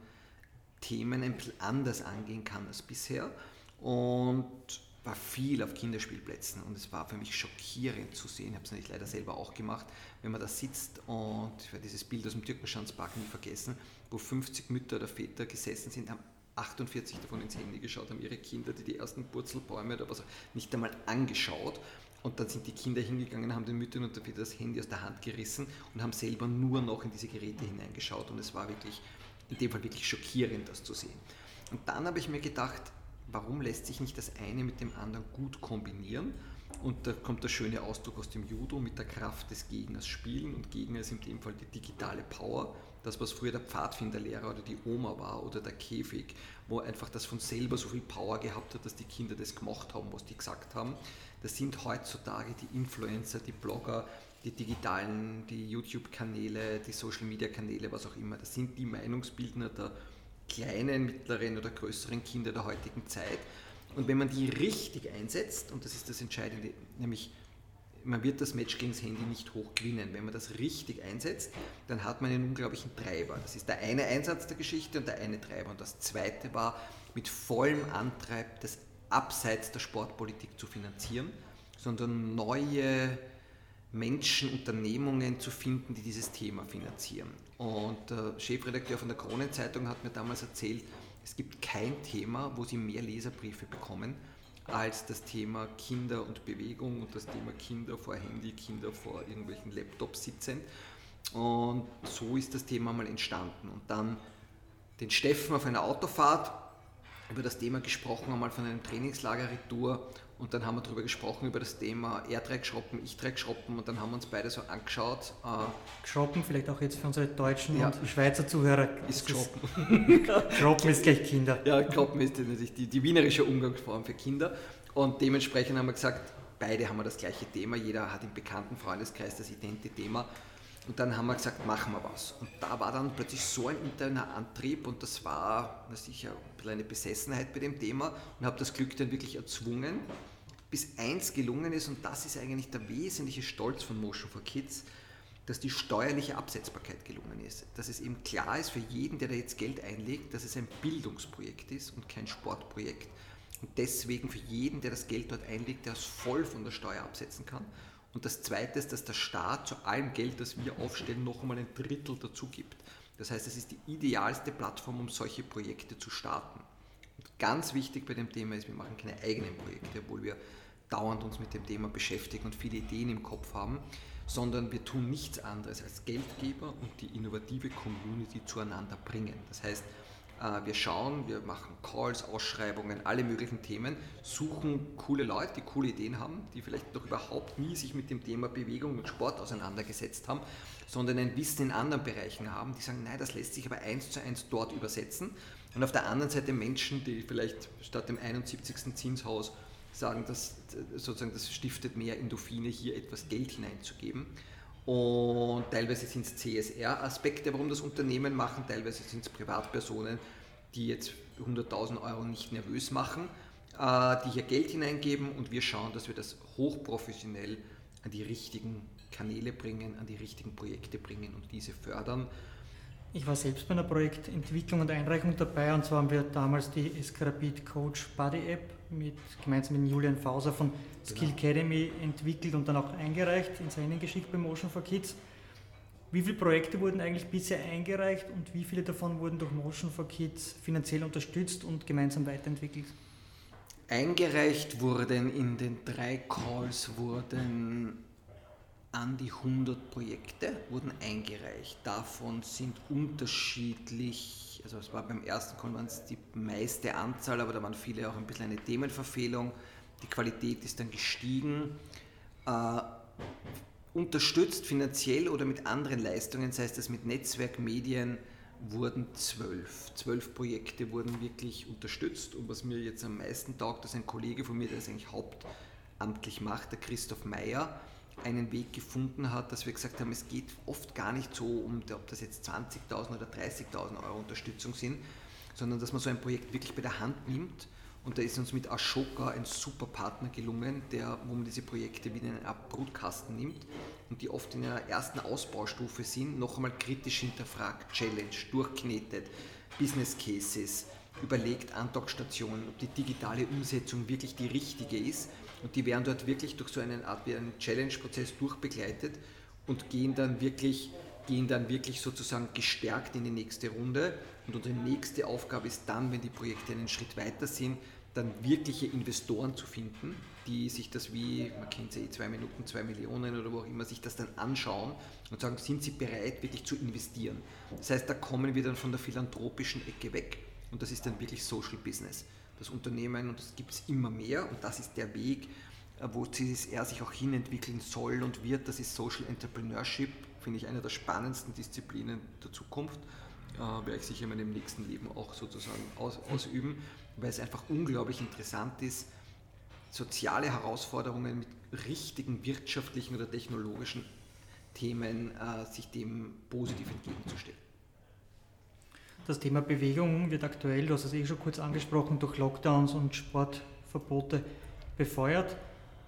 Speaker 3: Themen ein bisschen anders angehen kann als bisher. Und war viel auf Kinderspielplätzen und es war für mich schockierend zu sehen, ich habe es natürlich leider selber auch gemacht, wenn man da sitzt und ich werde dieses Bild aus dem Türkenschanzpark nie vergessen, wo 50 Mütter oder Väter gesessen sind, haben 48 davon ins Handy geschaut, haben ihre Kinder, die die ersten Purzelbäume oder was nicht einmal angeschaut und dann sind die Kinder hingegangen, haben den Müttern und wieder das Handy aus der Hand gerissen und haben selber nur noch in diese Geräte hineingeschaut. Und es war wirklich, in dem Fall wirklich schockierend, das zu sehen. Und dann habe ich mir gedacht, warum lässt sich nicht das eine mit dem anderen gut kombinieren? Und da kommt der schöne Ausdruck aus dem Judo mit der Kraft des Gegners spielen. Und Gegner ist in dem Fall die digitale Power. Das, was früher der Pfadfinderlehrer oder die Oma war oder der Käfig, wo einfach das von selber so viel Power gehabt hat, dass die Kinder das gemacht haben, was die gesagt haben das sind heutzutage die Influencer, die Blogger, die digitalen, die YouTube-Kanäle, die Social-Media-Kanäle, was auch immer. Das sind die Meinungsbildner der kleinen, mittleren oder größeren Kinder der heutigen Zeit. Und wenn man die richtig einsetzt, und das ist das Entscheidende, nämlich man wird das Match gegen das Handy nicht hoch gewinnen. Wenn man das richtig einsetzt, dann hat man einen unglaublichen Treiber. Das ist der eine Einsatz der Geschichte und der eine Treiber. Und das zweite war mit vollem Antreib das abseits der Sportpolitik zu finanzieren, sondern neue Menschen, Unternehmungen zu finden, die dieses Thema finanzieren. Und der Chefredakteur von der Kronenzeitung hat mir damals erzählt, es gibt kein Thema, wo sie mehr Leserbriefe bekommen, als das Thema Kinder und Bewegung und das Thema Kinder vor Handy, Kinder vor irgendwelchen Laptops sitzen. Und so ist das Thema mal entstanden. Und dann den Steffen auf einer Autofahrt über das Thema gesprochen, einmal von einem Trainingslager Retour Und dann haben wir darüber gesprochen, über das Thema, er trägt Schroppen, ich träge Schroppen und dann haben wir uns beide so angeschaut.
Speaker 2: Äh, Schroppen vielleicht auch jetzt für unsere deutschen ja. und Schweizer Zuhörer.
Speaker 3: Ist Schroppen.
Speaker 2: Schroppen ist gleich Kinder.
Speaker 3: Ja, Schroppen ist natürlich die, die wienerische Umgangsform für Kinder. Und dementsprechend haben wir gesagt, beide haben wir das gleiche Thema, jeder hat im bekannten Freundeskreis das idente Thema. Und dann haben wir gesagt, machen wir was. Und da war dann plötzlich so ein interner Antrieb und das war sicher bisschen eine Besessenheit bei dem Thema und habe das Glück dann wirklich erzwungen, bis eins gelungen ist und das ist eigentlich der wesentliche Stolz von Motion for Kids, dass die steuerliche Absetzbarkeit gelungen ist. Dass es eben klar ist für jeden, der da jetzt Geld einlegt, dass es ein Bildungsprojekt ist und kein Sportprojekt. Und deswegen für jeden, der das Geld dort einlegt, der es voll von der Steuer absetzen kann. Und das Zweite ist, dass der Staat zu allem Geld, das wir aufstellen, noch einmal ein Drittel dazu gibt. Das heißt, es ist die idealste Plattform, um solche Projekte zu starten. Und ganz wichtig bei dem Thema ist, wir machen keine eigenen Projekte, obwohl wir dauernd uns mit dem Thema beschäftigen und viele Ideen im Kopf haben, sondern wir tun nichts anderes als Geldgeber und die innovative Community zueinander bringen. Das heißt, wir schauen, wir machen Calls, Ausschreibungen, alle möglichen Themen, suchen coole Leute, die coole Ideen haben, die vielleicht noch überhaupt nie sich mit dem Thema Bewegung und Sport auseinandergesetzt haben, sondern ein Wissen in anderen Bereichen haben, die sagen, nein, das lässt sich aber eins zu eins dort übersetzen. Und auf der anderen Seite Menschen, die vielleicht statt dem 71. Zinshaus sagen, dass sozusagen das stiftet mehr Endorphine, hier etwas Geld hineinzugeben. Und teilweise sind es CSR-Aspekte, warum das Unternehmen machen, teilweise sind es Privatpersonen, die jetzt 100.000 Euro nicht nervös machen, äh, die hier Geld hineingeben und wir schauen, dass wir das hochprofessionell an die richtigen Kanäle bringen, an die richtigen Projekte bringen und diese fördern.
Speaker 2: Ich war selbst bei einer Projektentwicklung und Einreichung dabei und zwar haben wir damals die Escarabit Coach Buddy App mit, gemeinsam mit Julian Fauser von Skill genau. Academy entwickelt und dann auch eingereicht, ins Rennen geschickt bei Motion for Kids. Wie viele Projekte wurden eigentlich bisher eingereicht und wie viele davon wurden durch Motion for Kids finanziell unterstützt und gemeinsam weiterentwickelt?
Speaker 3: Eingereicht wurden in den drei Calls wurden an die 100 Projekte wurden eingereicht. Davon sind unterschiedlich, also es war beim ersten Konferenz die meiste Anzahl, aber da waren viele auch ein bisschen eine Themenverfehlung. Die Qualität ist dann gestiegen. Äh, unterstützt finanziell oder mit anderen Leistungen, sei es das mit Netzwerkmedien, wurden zwölf. Zwölf Projekte wurden wirklich unterstützt. Und was mir jetzt am meisten taugt, ist ein Kollege von mir, der das eigentlich hauptamtlich macht, der Christoph Meyer, einen Weg gefunden hat, dass wir gesagt haben, es geht oft gar nicht so um, ob das jetzt 20.000 oder 30.000 Euro Unterstützung sind, sondern dass man so ein Projekt wirklich bei der Hand nimmt. Und da ist uns mit Ashoka ein super Partner gelungen, der, wo man diese Projekte wieder in einen Brutkasten nimmt und die oft in einer ersten Ausbaustufe sind, noch einmal kritisch hinterfragt, Challenge, durchknetet, Business Cases, überlegt Andockstationen, ob die digitale Umsetzung wirklich die richtige ist und die werden dort wirklich durch so eine Art wie einen Challenge-Prozess durchbegleitet und gehen dann wirklich gehen dann wirklich sozusagen gestärkt in die nächste Runde. Und unsere nächste Aufgabe ist dann, wenn die Projekte einen Schritt weiter sind, dann wirkliche Investoren zu finden, die sich das wie, man kennt es eh, zwei Minuten, zwei Millionen oder wo auch immer, sich das dann anschauen und sagen, sind sie bereit, wirklich zu investieren. Das heißt, da kommen wir dann von der philanthropischen Ecke weg und das ist dann wirklich Social Business das Unternehmen und das gibt es immer mehr und das ist der Weg, äh, wo er sich auch hinentwickeln soll und wird. Das ist Social Entrepreneurship, finde ich eine der spannendsten Disziplinen der Zukunft. Äh, werde ich sicher in meinem nächsten Leben auch sozusagen aus, ausüben, weil es einfach unglaublich interessant ist, soziale Herausforderungen mit richtigen wirtschaftlichen oder technologischen Themen äh, sich dem positiv entgegenzustellen.
Speaker 2: Das Thema Bewegung wird aktuell, du hast es eh schon kurz angesprochen, durch Lockdowns und Sportverbote befeuert.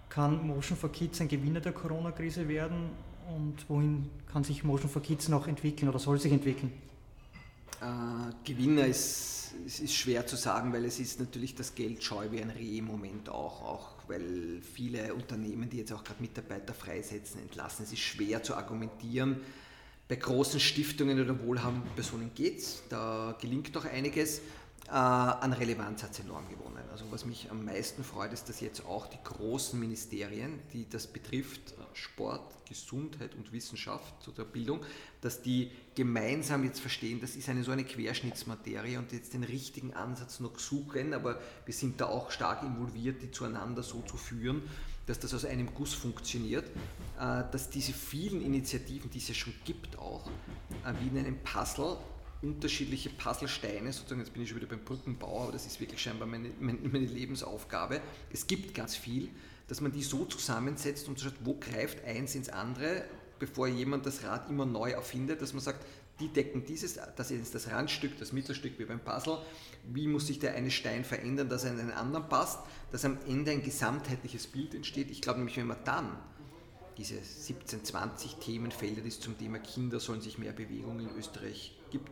Speaker 2: Kann Motion for Kids ein Gewinner der Corona-Krise werden und wohin kann sich Motion for Kids noch entwickeln oder soll sich entwickeln?
Speaker 3: Äh, Gewinner ist, ist, schwer zu sagen, weil es ist natürlich das Geld scheu wie ein Reh im Moment auch, auch weil viele Unternehmen, die jetzt auch gerade Mitarbeiter freisetzen, entlassen. Es ist schwer zu argumentieren bei großen Stiftungen oder wohlhabenden Personen geht es, da gelingt doch einiges. äh, an Relevanz hat es enorm gewonnen. Also was mich am meisten freut, ist, dass jetzt auch die großen Ministerien, die das betrifft, äh, Sport, Gesundheit und Wissenschaft oder Bildung, dass die gemeinsam jetzt verstehen, das ist eine so eine Querschnittsmaterie und jetzt den richtigen Ansatz noch suchen, aber wir sind da auch stark involviert, die zueinander so zu führen, dass das aus einem Guss funktioniert, äh, dass diese vielen Initiativen, die es ja schon gibt auch, wie in einem Puzzle unterschiedliche Puzzlesteine, sozusagen, jetzt bin ich schon wieder beim Brückenbau, aber das ist wirklich scheinbar meine, meine, Lebensaufgabe. Es gibt ganz viel, dass man die so zusammensetzt und schaut, wo greift eins ins andere, bevor jemand das Rad immer neu erfindet, dass man sagt, die decken dieses, das ist das Randstück, das Mittelstück wie beim Puzzle, wie muss sich der eine Stein verändern, dass er in einen anderen passt, dass am Ende ein gesamtheitliches Bild entsteht. Ich glaube nämlich, wenn man dann diese 17, 20 Themenfelder, die es zum Thema Kinder sollen sich mehr Bewegung in Österreich gibt,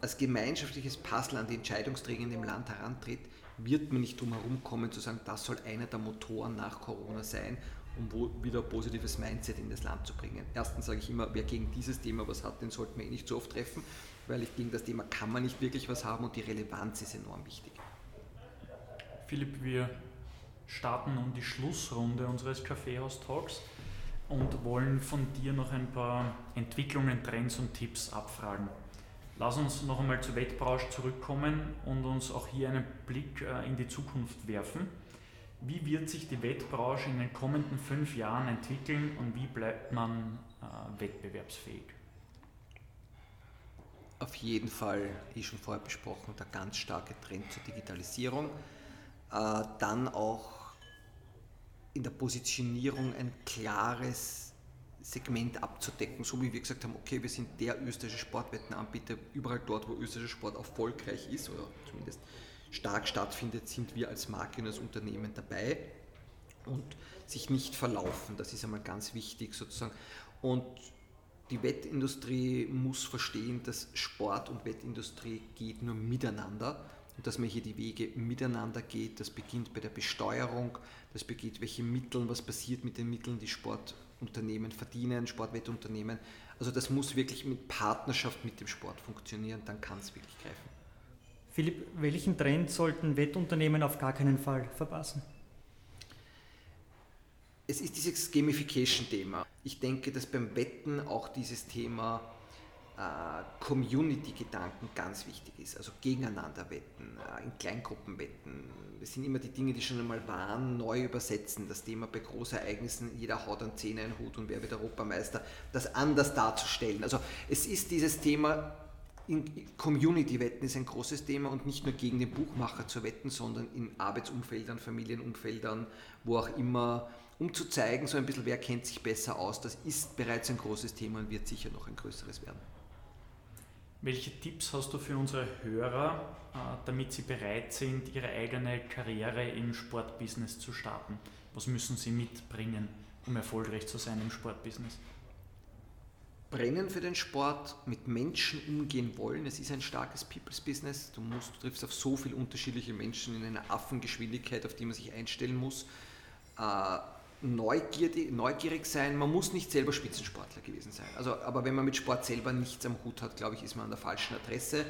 Speaker 3: als gemeinschaftliches Puzzle an die Entscheidungsträger in dem Land herantritt, wird man nicht drum herum kommen zu sagen, das soll einer der Motoren nach Corona sein, um wieder ein positives Mindset in das Land zu bringen. Erstens sage ich immer, wer gegen dieses Thema was hat, den sollten wir eh nicht so oft treffen, weil ich gegen das Thema kann man nicht wirklich was haben und die Relevanz ist enorm wichtig.
Speaker 4: Philipp, wir starten nun die Schlussrunde unseres Kaffeehaus-Talks und wollen von dir noch ein paar Entwicklungen, Trends und Tipps abfragen. Lass uns noch einmal zur Wettbranche zurückkommen und uns auch hier einen Blick äh, in die Zukunft werfen. Wie wird sich die Wettbranche in den kommenden fünf Jahren entwickeln und wie bleibt man äh, wettbewerbsfähig?
Speaker 3: Auf jeden Fall, wie schon vorher besprochen, der ganz starke Trend zur Digitalisierung. Äh, dann auch in der Positionierung ein klares Segment abzudecken, so wie wir gesagt haben, okay, wir sind der österreichische Sportwettenanbieter, überall dort, wo österreichischer Sport erfolgreich ist oder zumindest stark stattfindet, sind wir als Marke und als Unternehmen dabei und sich nicht verlaufen, das ist einmal ganz wichtig sozusagen. Und die Wettindustrie muss verstehen, dass Sport und Wettindustrie geht nur miteinander und dass man hier die Wege miteinander geht. Das beginnt bei der Besteuerung, das beginnt welche Mittel, was passiert mit den Mitteln, die Sport Unternehmen verdienen, Sportwettunternehmen. Also das muss wirklich mit Partnerschaft mit dem Sport funktionieren, dann kann es wirklich greifen.
Speaker 2: Philipp, welchen Trend sollten Wettunternehmen auf gar keinen Fall verpassen?
Speaker 3: Es ist dieses Gamification-Thema. Ich denke, dass beim Wetten auch dieses Thema Community-Gedanken ganz wichtig ist. Also gegeneinander wetten, äh, in Kleingruppen wetten. Das sind immer die Dinge, die schon einmal waren, neu übersetzen. Das Thema bei Großereignissen, jeder haut einen Zehner in den Hut und wer wird Europameister, das anders darzustellen. Also es ist dieses Thema, Community-Wetten ist ein großes Thema und nicht nur gegen den Buchmacher zu wetten, sondern in Arbeitsumfeldern, Familienumfeldern, wo auch immer, um zu zeigen, so ein bisschen, wer kennt sich besser aus. Das ist bereits ein großes Thema und wird sicher noch ein größeres werden.
Speaker 4: Welche Tipps hast du für unsere Hörer, äh, damit sie bereit sind, ihre eigene Karriere im Sportbusiness zu starten? Was müssen sie mitbringen, um erfolgreich zu sein im Sportbusiness?
Speaker 3: Brennen für den Sport, mit Menschen umgehen wollen. Es ist ein starkes People's Business. Du, musst, du triffst auf so viele unterschiedliche Menschen in einer Affengeschwindigkeit, auf die man sich einstellen muss. Äh, neugierig, neugierig sein. Man muss nicht selber Spitzensportler gewesen sein. Also, aber wenn man mit Sport selber nichts am Hut hat, glaube ich, ist man an der falschen Adresse.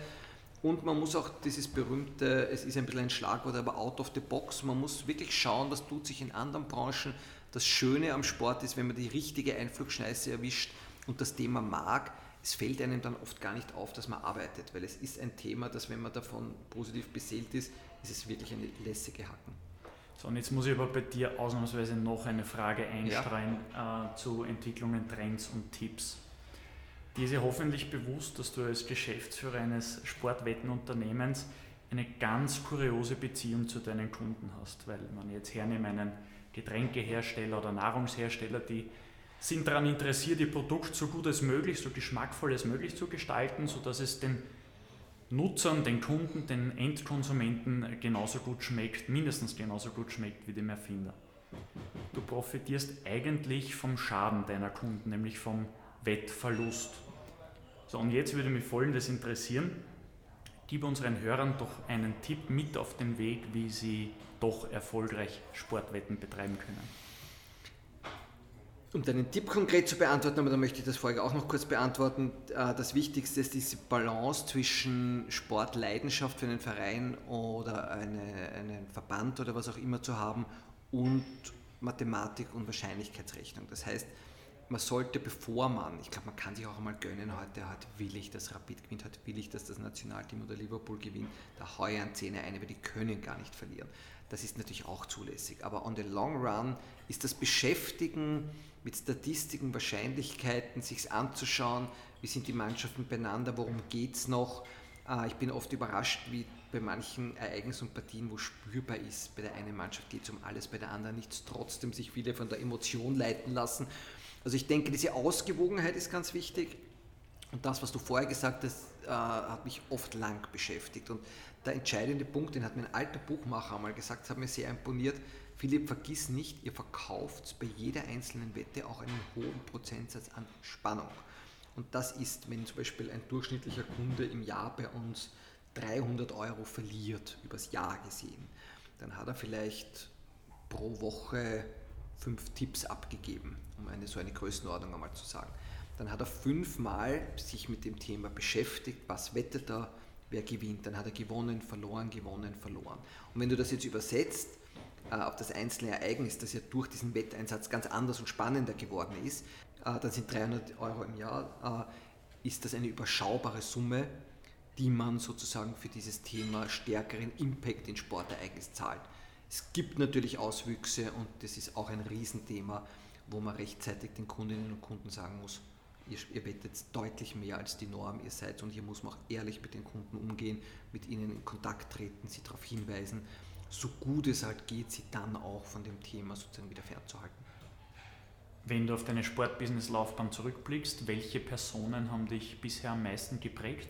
Speaker 3: Und man muss auch dieses berühmte, es ist ein bisschen ein Schlagwort, aber out of the box, man muss wirklich schauen, was tut sich in anderen Branchen. Das Schöne am Sport ist, wenn man die richtige Einflugschneise erwischt und das Thema mag, es fällt einem dann oft gar nicht auf, dass man arbeitet, weil es ist ein Thema, das, wenn man davon positiv beseelt ist, ist es wirklich eine lässige Hacken.
Speaker 4: So, und jetzt muss ich aber bei dir ausnahmsweise noch eine Frage einstreuen ja. äh, zu Entwicklungen, Trends und Tipps. Dir ist ja hoffentlich bewusst, dass du als Geschäftsführer eines Sportwettenunternehmens eine ganz kuriose Beziehung zu deinen Kunden hast, weil man jetzt hernimmt einen Getränkehersteller oder Nahrungshersteller, die sind daran interessiert, ihr Produkt so gut als möglich, so geschmackvoll als möglich zu gestalten, sodass es den Nutzern, den Kunden, den Endkonsumenten genauso gut schmeckt, mindestens genauso gut schmeckt wie dem Erfinder. Du profitierst eigentlich vom Schaden deiner Kunden, nämlich vom Wettverlust. So, und jetzt würde mich folgendes interessieren. Gib unseren Hörern doch einen Tipp mit auf den Weg, wie sie doch erfolgreich Sportwetten betreiben können.
Speaker 3: Um deinen Tipp konkret zu beantworten, aber da möchte ich das vorher auch noch kurz beantworten. Äh, das Wichtigste ist diese Balance zwischen Sportleidenschaft für einen Verein oder eine, einen Verband oder was auch immer zu haben und Mathematik und Wahrscheinlichkeitsrechnung. Das heißt, man sollte, bevor man, ich glaube, man kann sich auch einmal gönnen, heute, heute will ich, dass Rapid gewinnt, heute will ich, dass das Nationalteam oder Liverpool gewinnt, da heuern Zähne ein, weil die können gar nicht verlieren. Das ist natürlich auch zulässig. Aber on the long run ist das Beschäftigen mit Statistiken, Wahrscheinlichkeiten, sich anzuschauen, wie sind die Mannschaften beieinander, worum geht es noch. Äh, ich bin oft überrascht, wie bei manchen Ereignissen und Partien, wo spürbar ist, bei der einen Mannschaft geht es um alles, bei der anderen nichts, trotzdem sich viele von der Emotion leiten lassen. Also ich denke, diese Ausgewogenheit ist ganz wichtig. Und das, was du vorher gesagt hast, äh, hat mich oft lang beschäftigt. Und der entscheidende Punkt, den hat mein alter Buchmacher einmal gesagt, das hat mir sehr imponiert. Philipp, vergiss nicht, ihr verkauft bei jeder einzelnen Wette auch einen hohen Prozentsatz an Spannung. Und das ist, wenn zum Beispiel ein durchschnittlicher Kunde im Jahr bei uns 300 Euro verliert, übers Jahr gesehen, dann hat er vielleicht pro Woche fünf Tipps abgegeben, um eine so eine Größenordnung einmal zu sagen. Dann hat er fünfmal sich mit dem Thema beschäftigt, was wettet er, wer gewinnt. Dann hat er gewonnen, verloren, gewonnen, verloren. Und wenn du das jetzt übersetzt auf das einzelne Ereignis, das ja durch diesen Wetteinsatz ganz anders und spannender geworden ist, äh, dann sind 300 Euro im Jahr, äh, ist das eine überschaubare Summe, die man sozusagen für dieses Thema stärkeren Impact in Sportereignis zahlt. Es gibt natürlich Auswüchse und das ist auch ein Riesenthema, wo man rechtzeitig den Kundinnen und Kunden sagen muss, ihr, ihr wettet deutlich mehr als die Norm, ihr seid und hier muss man auch ehrlich mit den Kunden umgehen, mit ihnen in Kontakt treten, sie darauf hinweisen, so gut es halt geht, sie dann auch von dem Thema sozusagen wieder fernzuhalten.
Speaker 4: Wenn du auf deine Sportbusiness-Laufbahn zurückblickst, welche Personen haben dich bisher am meisten geprägt?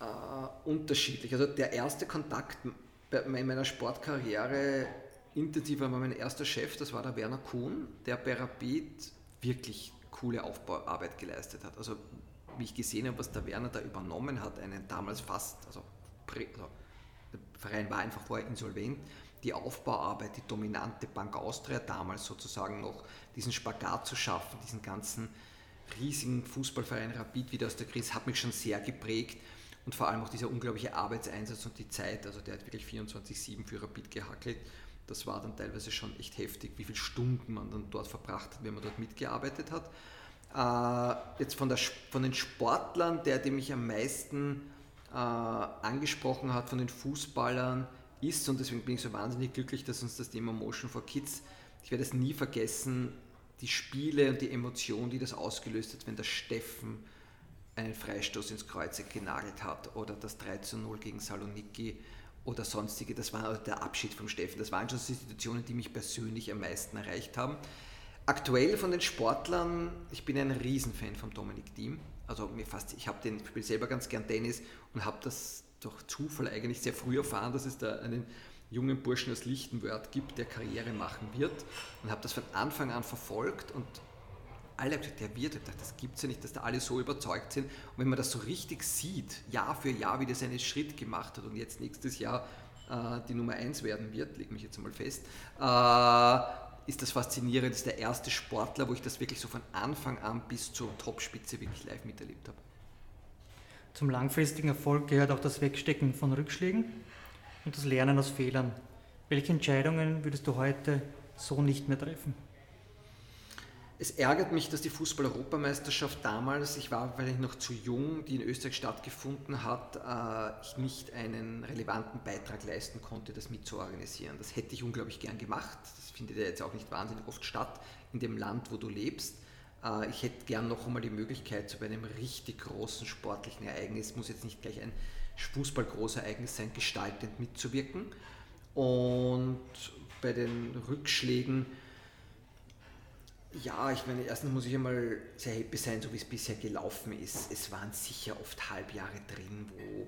Speaker 3: Uh, unterschiedlich. Also der erste Kontakt in meiner Sportkarriere intensiver war mein erster Chef, das war der Werner Kuhn, der bei Rapid wirklich coole Aufbauarbeit geleistet hat. Also wie ich gesehen habe, was der Werner da übernommen hat, einen damals fast, also, also Verein war einfach vorher insolvent, die Aufbauarbeit, die dominante Bank Austria damals sozusagen noch, diesen Spagat zu schaffen, diesen ganzen riesigen Fußballverein Rapid wieder aus der Krise, hat mich schon sehr geprägt. Und vor allem auch dieser unglaubliche Arbeitseinsatz und die Zeit, also der hat wirklich 24-7 für Rapid gehackelt. Das war dann teilweise schon echt heftig, wie viele Stunden man dann dort verbracht hat, wenn man dort mitgearbeitet hat. Äh, jetzt von, der, von den Sportlern, der, der mich am meisten äh, angesprochen hat, von den Fußballern, ist, und deswegen bin ich so wahnsinnig glücklich, dass uns das Thema Motion for Kids, ich werde es nie vergessen, die Spiele und die Emotion, die das ausgelöst hat, wenn der Steffen einen Freistoß ins Kreuz genagelt hat oder das 3 zu 0 gegen Saloniki oder sonstige, das war der Abschied vom Steffen. Das waren schon Situationen, die mich persönlich am meisten erreicht haben. Aktuell von den Sportlern, ich bin ein Riesenfan von Dominik Thiem. Also mir fast, ich habe den, ich spiele selber ganz gern Tennis und habe das durch Zufall eigentlich sehr früh erfahren, dass es da einen jungen Burschen aus Lichtenwörth gibt, der Karriere machen wird und habe das von Anfang an verfolgt und alle haben gesagt, der wird. Ich das gibt es ja nicht, dass da alle so überzeugt sind. Und wenn man das so richtig sieht, Jahr für Jahr, wie der seinen Schritt gemacht hat und jetzt nächstes Jahr äh, die Nummer 1 werden wird, lege mich jetzt mal fest, äh, ist das faszinierend. Das ist der erste Sportler, wo ich das wirklich so von Anfang an bis zur Topspitze wirklich live miterlebt habe.
Speaker 2: Zum langfristigen Erfolg gehört auch das Wegstecken von Rückschlägen und das Lernen aus Fehlern. Welche Entscheidungen würdest du heute so nicht mehr treffen?
Speaker 3: Es ärgert mich, dass die Fußball-Europameisterschaft damals, ich war weil ich noch zu jung, die in Österreich stattgefunden hat, äh, ich nicht einen relevanten Beitrag leisten konnte, das mitzuorganisieren. Das hätte ich unglaublich gern gemacht. Das findet ja jetzt auch nicht wahnsinnig oft statt in dem Land, wo du lebst. Äh, ich hätte gern noch einmal die Möglichkeit, so bei einem richtig großen sportlichen Ereignis, muss jetzt nicht gleich ein Fußballgroßereignis sein, gestaltend mitzuwirken. Und bei den Rückschlägen, ja, ich meine, erstens muss ich einmal sehr happy sein, so wie es bisher gelaufen ist. Es waren sicher oft Halbjahre drin, wo,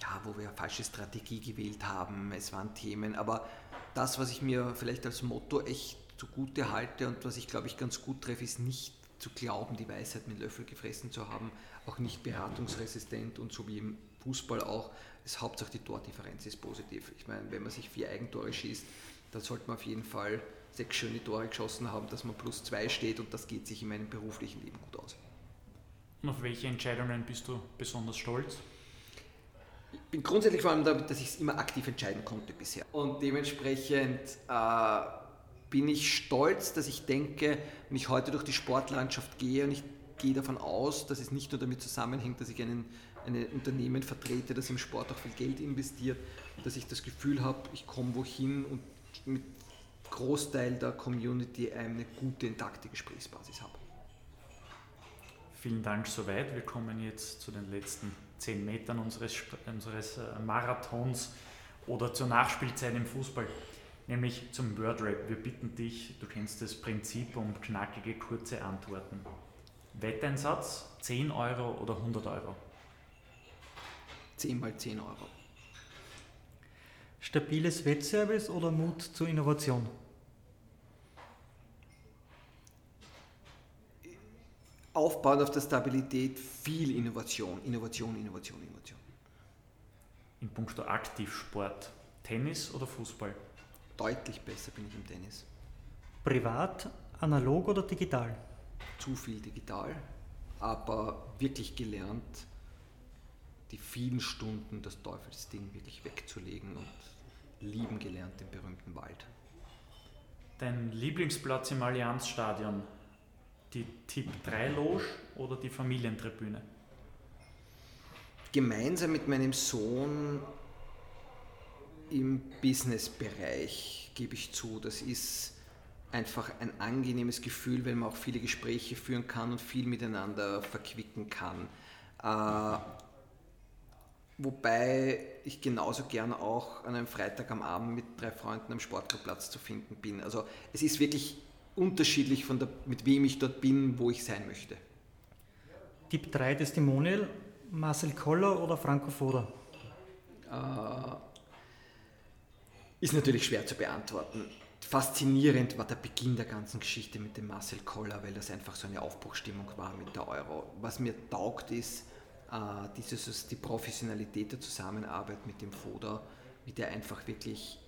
Speaker 3: ja, wo wir eine falsche Strategie gewählt haben. Es waren Themen, aber das, was ich mir vielleicht als Motto echt zugute halte und was ich glaube ich ganz gut treffe, ist nicht zu glauben, die Weisheit mit Löffel gefressen zu haben, auch nicht beratungsresistent und so wie im Fußball auch, ist Hauptsache die Tordifferenz ist positiv. Ich meine, wenn man sich vier Eigentore schießt, dann sollte man auf jeden Fall sechs schöne Tore geschossen haben, dass man plus zwei steht und das geht sich in meinem beruflichen Leben gut aus.
Speaker 4: Und auf welche Entscheidungen bist du besonders stolz?
Speaker 3: Ich bin grundsätzlich vor allem damit, dass ich es immer aktiv entscheiden konnte bisher. Und dementsprechend äh, bin ich stolz, dass ich denke, wenn ich heute durch die Sportlandschaft gehe und ich gehe davon aus, dass es nicht nur damit zusammenhängt, dass ich einen, ein Unternehmen vertrete, das im Sport auch viel Geld investiert, dass ich das Gefühl habe, ich komme wohin und mit Großteil der Community eine gute, intakte Gesprächsbasis habe.
Speaker 4: Vielen Dank soweit. Wir kommen jetzt zu den letzten zehn Metern unseres, unseres äh, Marathons oder zur Nachspielzeit im Fußball, nämlich zum Wordrap. Wir bitten dich, du kennst das Prinzip um knackige, kurze Antworten. Wetteinsatz 10 Euro oder 100 Euro?
Speaker 3: 10 mal 10 Euro.
Speaker 2: Stabiles Wettservice oder Mut zur Innovation?
Speaker 3: Aufbauend auf der Stabilität viel Innovation, Innovation, Innovation, Innovation.
Speaker 4: In puncto Aktivsport, Tennis oder Fußball?
Speaker 3: Deutlich besser bin ich im Tennis.
Speaker 2: Privat, analog oder digital?
Speaker 3: Zu viel digital, aber wirklich gelernt, die vielen Stunden das Teufelsding wirklich wegzulegen und lieben gelernt den berühmten Wald.
Speaker 4: Dein Lieblingsplatz im Allianzstadion? Die Tipp 3 Loge oder die Familientribüne?
Speaker 3: Gemeinsam mit meinem Sohn im Businessbereich gebe ich zu, das ist einfach ein angenehmes Gefühl, weil man auch viele Gespräche führen kann und viel miteinander verquicken kann. Äh, Wobei ich genauso gern auch an einem Freitag am Abend mit drei Freunden am Sportclubplatz zu finden bin. Also es ist wirklich unterschiedlich von der, mit wem ich dort bin, wo ich sein möchte.
Speaker 2: Tipp 3 Testimonial, Marcel Koller oder Franco Foda?
Speaker 3: Äh, ist natürlich schwer zu beantworten. Faszinierend war der Beginn der ganzen Geschichte mit dem Marcel Koller, weil das einfach so eine Aufbruchstimmung war mit der Euro. Was mir taugt ist, dieses, die Professionalität der Zusammenarbeit mit dem FODA, wie der einfach wirklich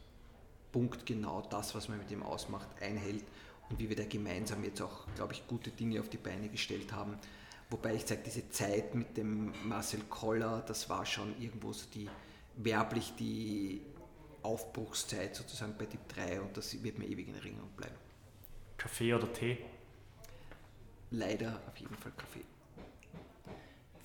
Speaker 3: punktgenau das, was man mit ihm ausmacht, einhält und wie wir da gemeinsam jetzt auch, glaube ich, gute Dinge auf die Beine gestellt haben. Wobei ich sage, diese Zeit mit dem Marcel Koller, das war schon irgendwo so die werblich die Aufbruchszeit sozusagen bei Tipp 3 und das wird mir ewig in Erinnerung bleiben.
Speaker 4: Kaffee oder Tee?
Speaker 3: Leider auf jeden Fall Kaffee.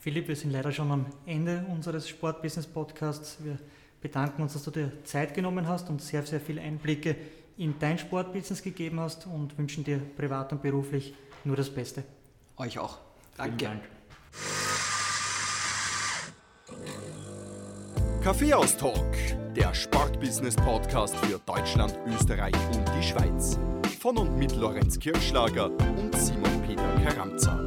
Speaker 2: Philipp, wir sind leider schon am Ende unseres Sportbusiness-Podcasts. Wir bedanken uns, dass du dir Zeit genommen hast und sehr, sehr viele Einblicke in dein Sportbusiness gegeben hast und wünschen dir privat und beruflich nur das Beste.
Speaker 3: Euch auch. Danke.
Speaker 4: Vielen
Speaker 1: Dank. Kaffeeaustalk, der Sportbusiness-Podcast für Deutschland, Österreich und die Schweiz. Von und mit Lorenz Kirschlager und Simon Peter Karamza.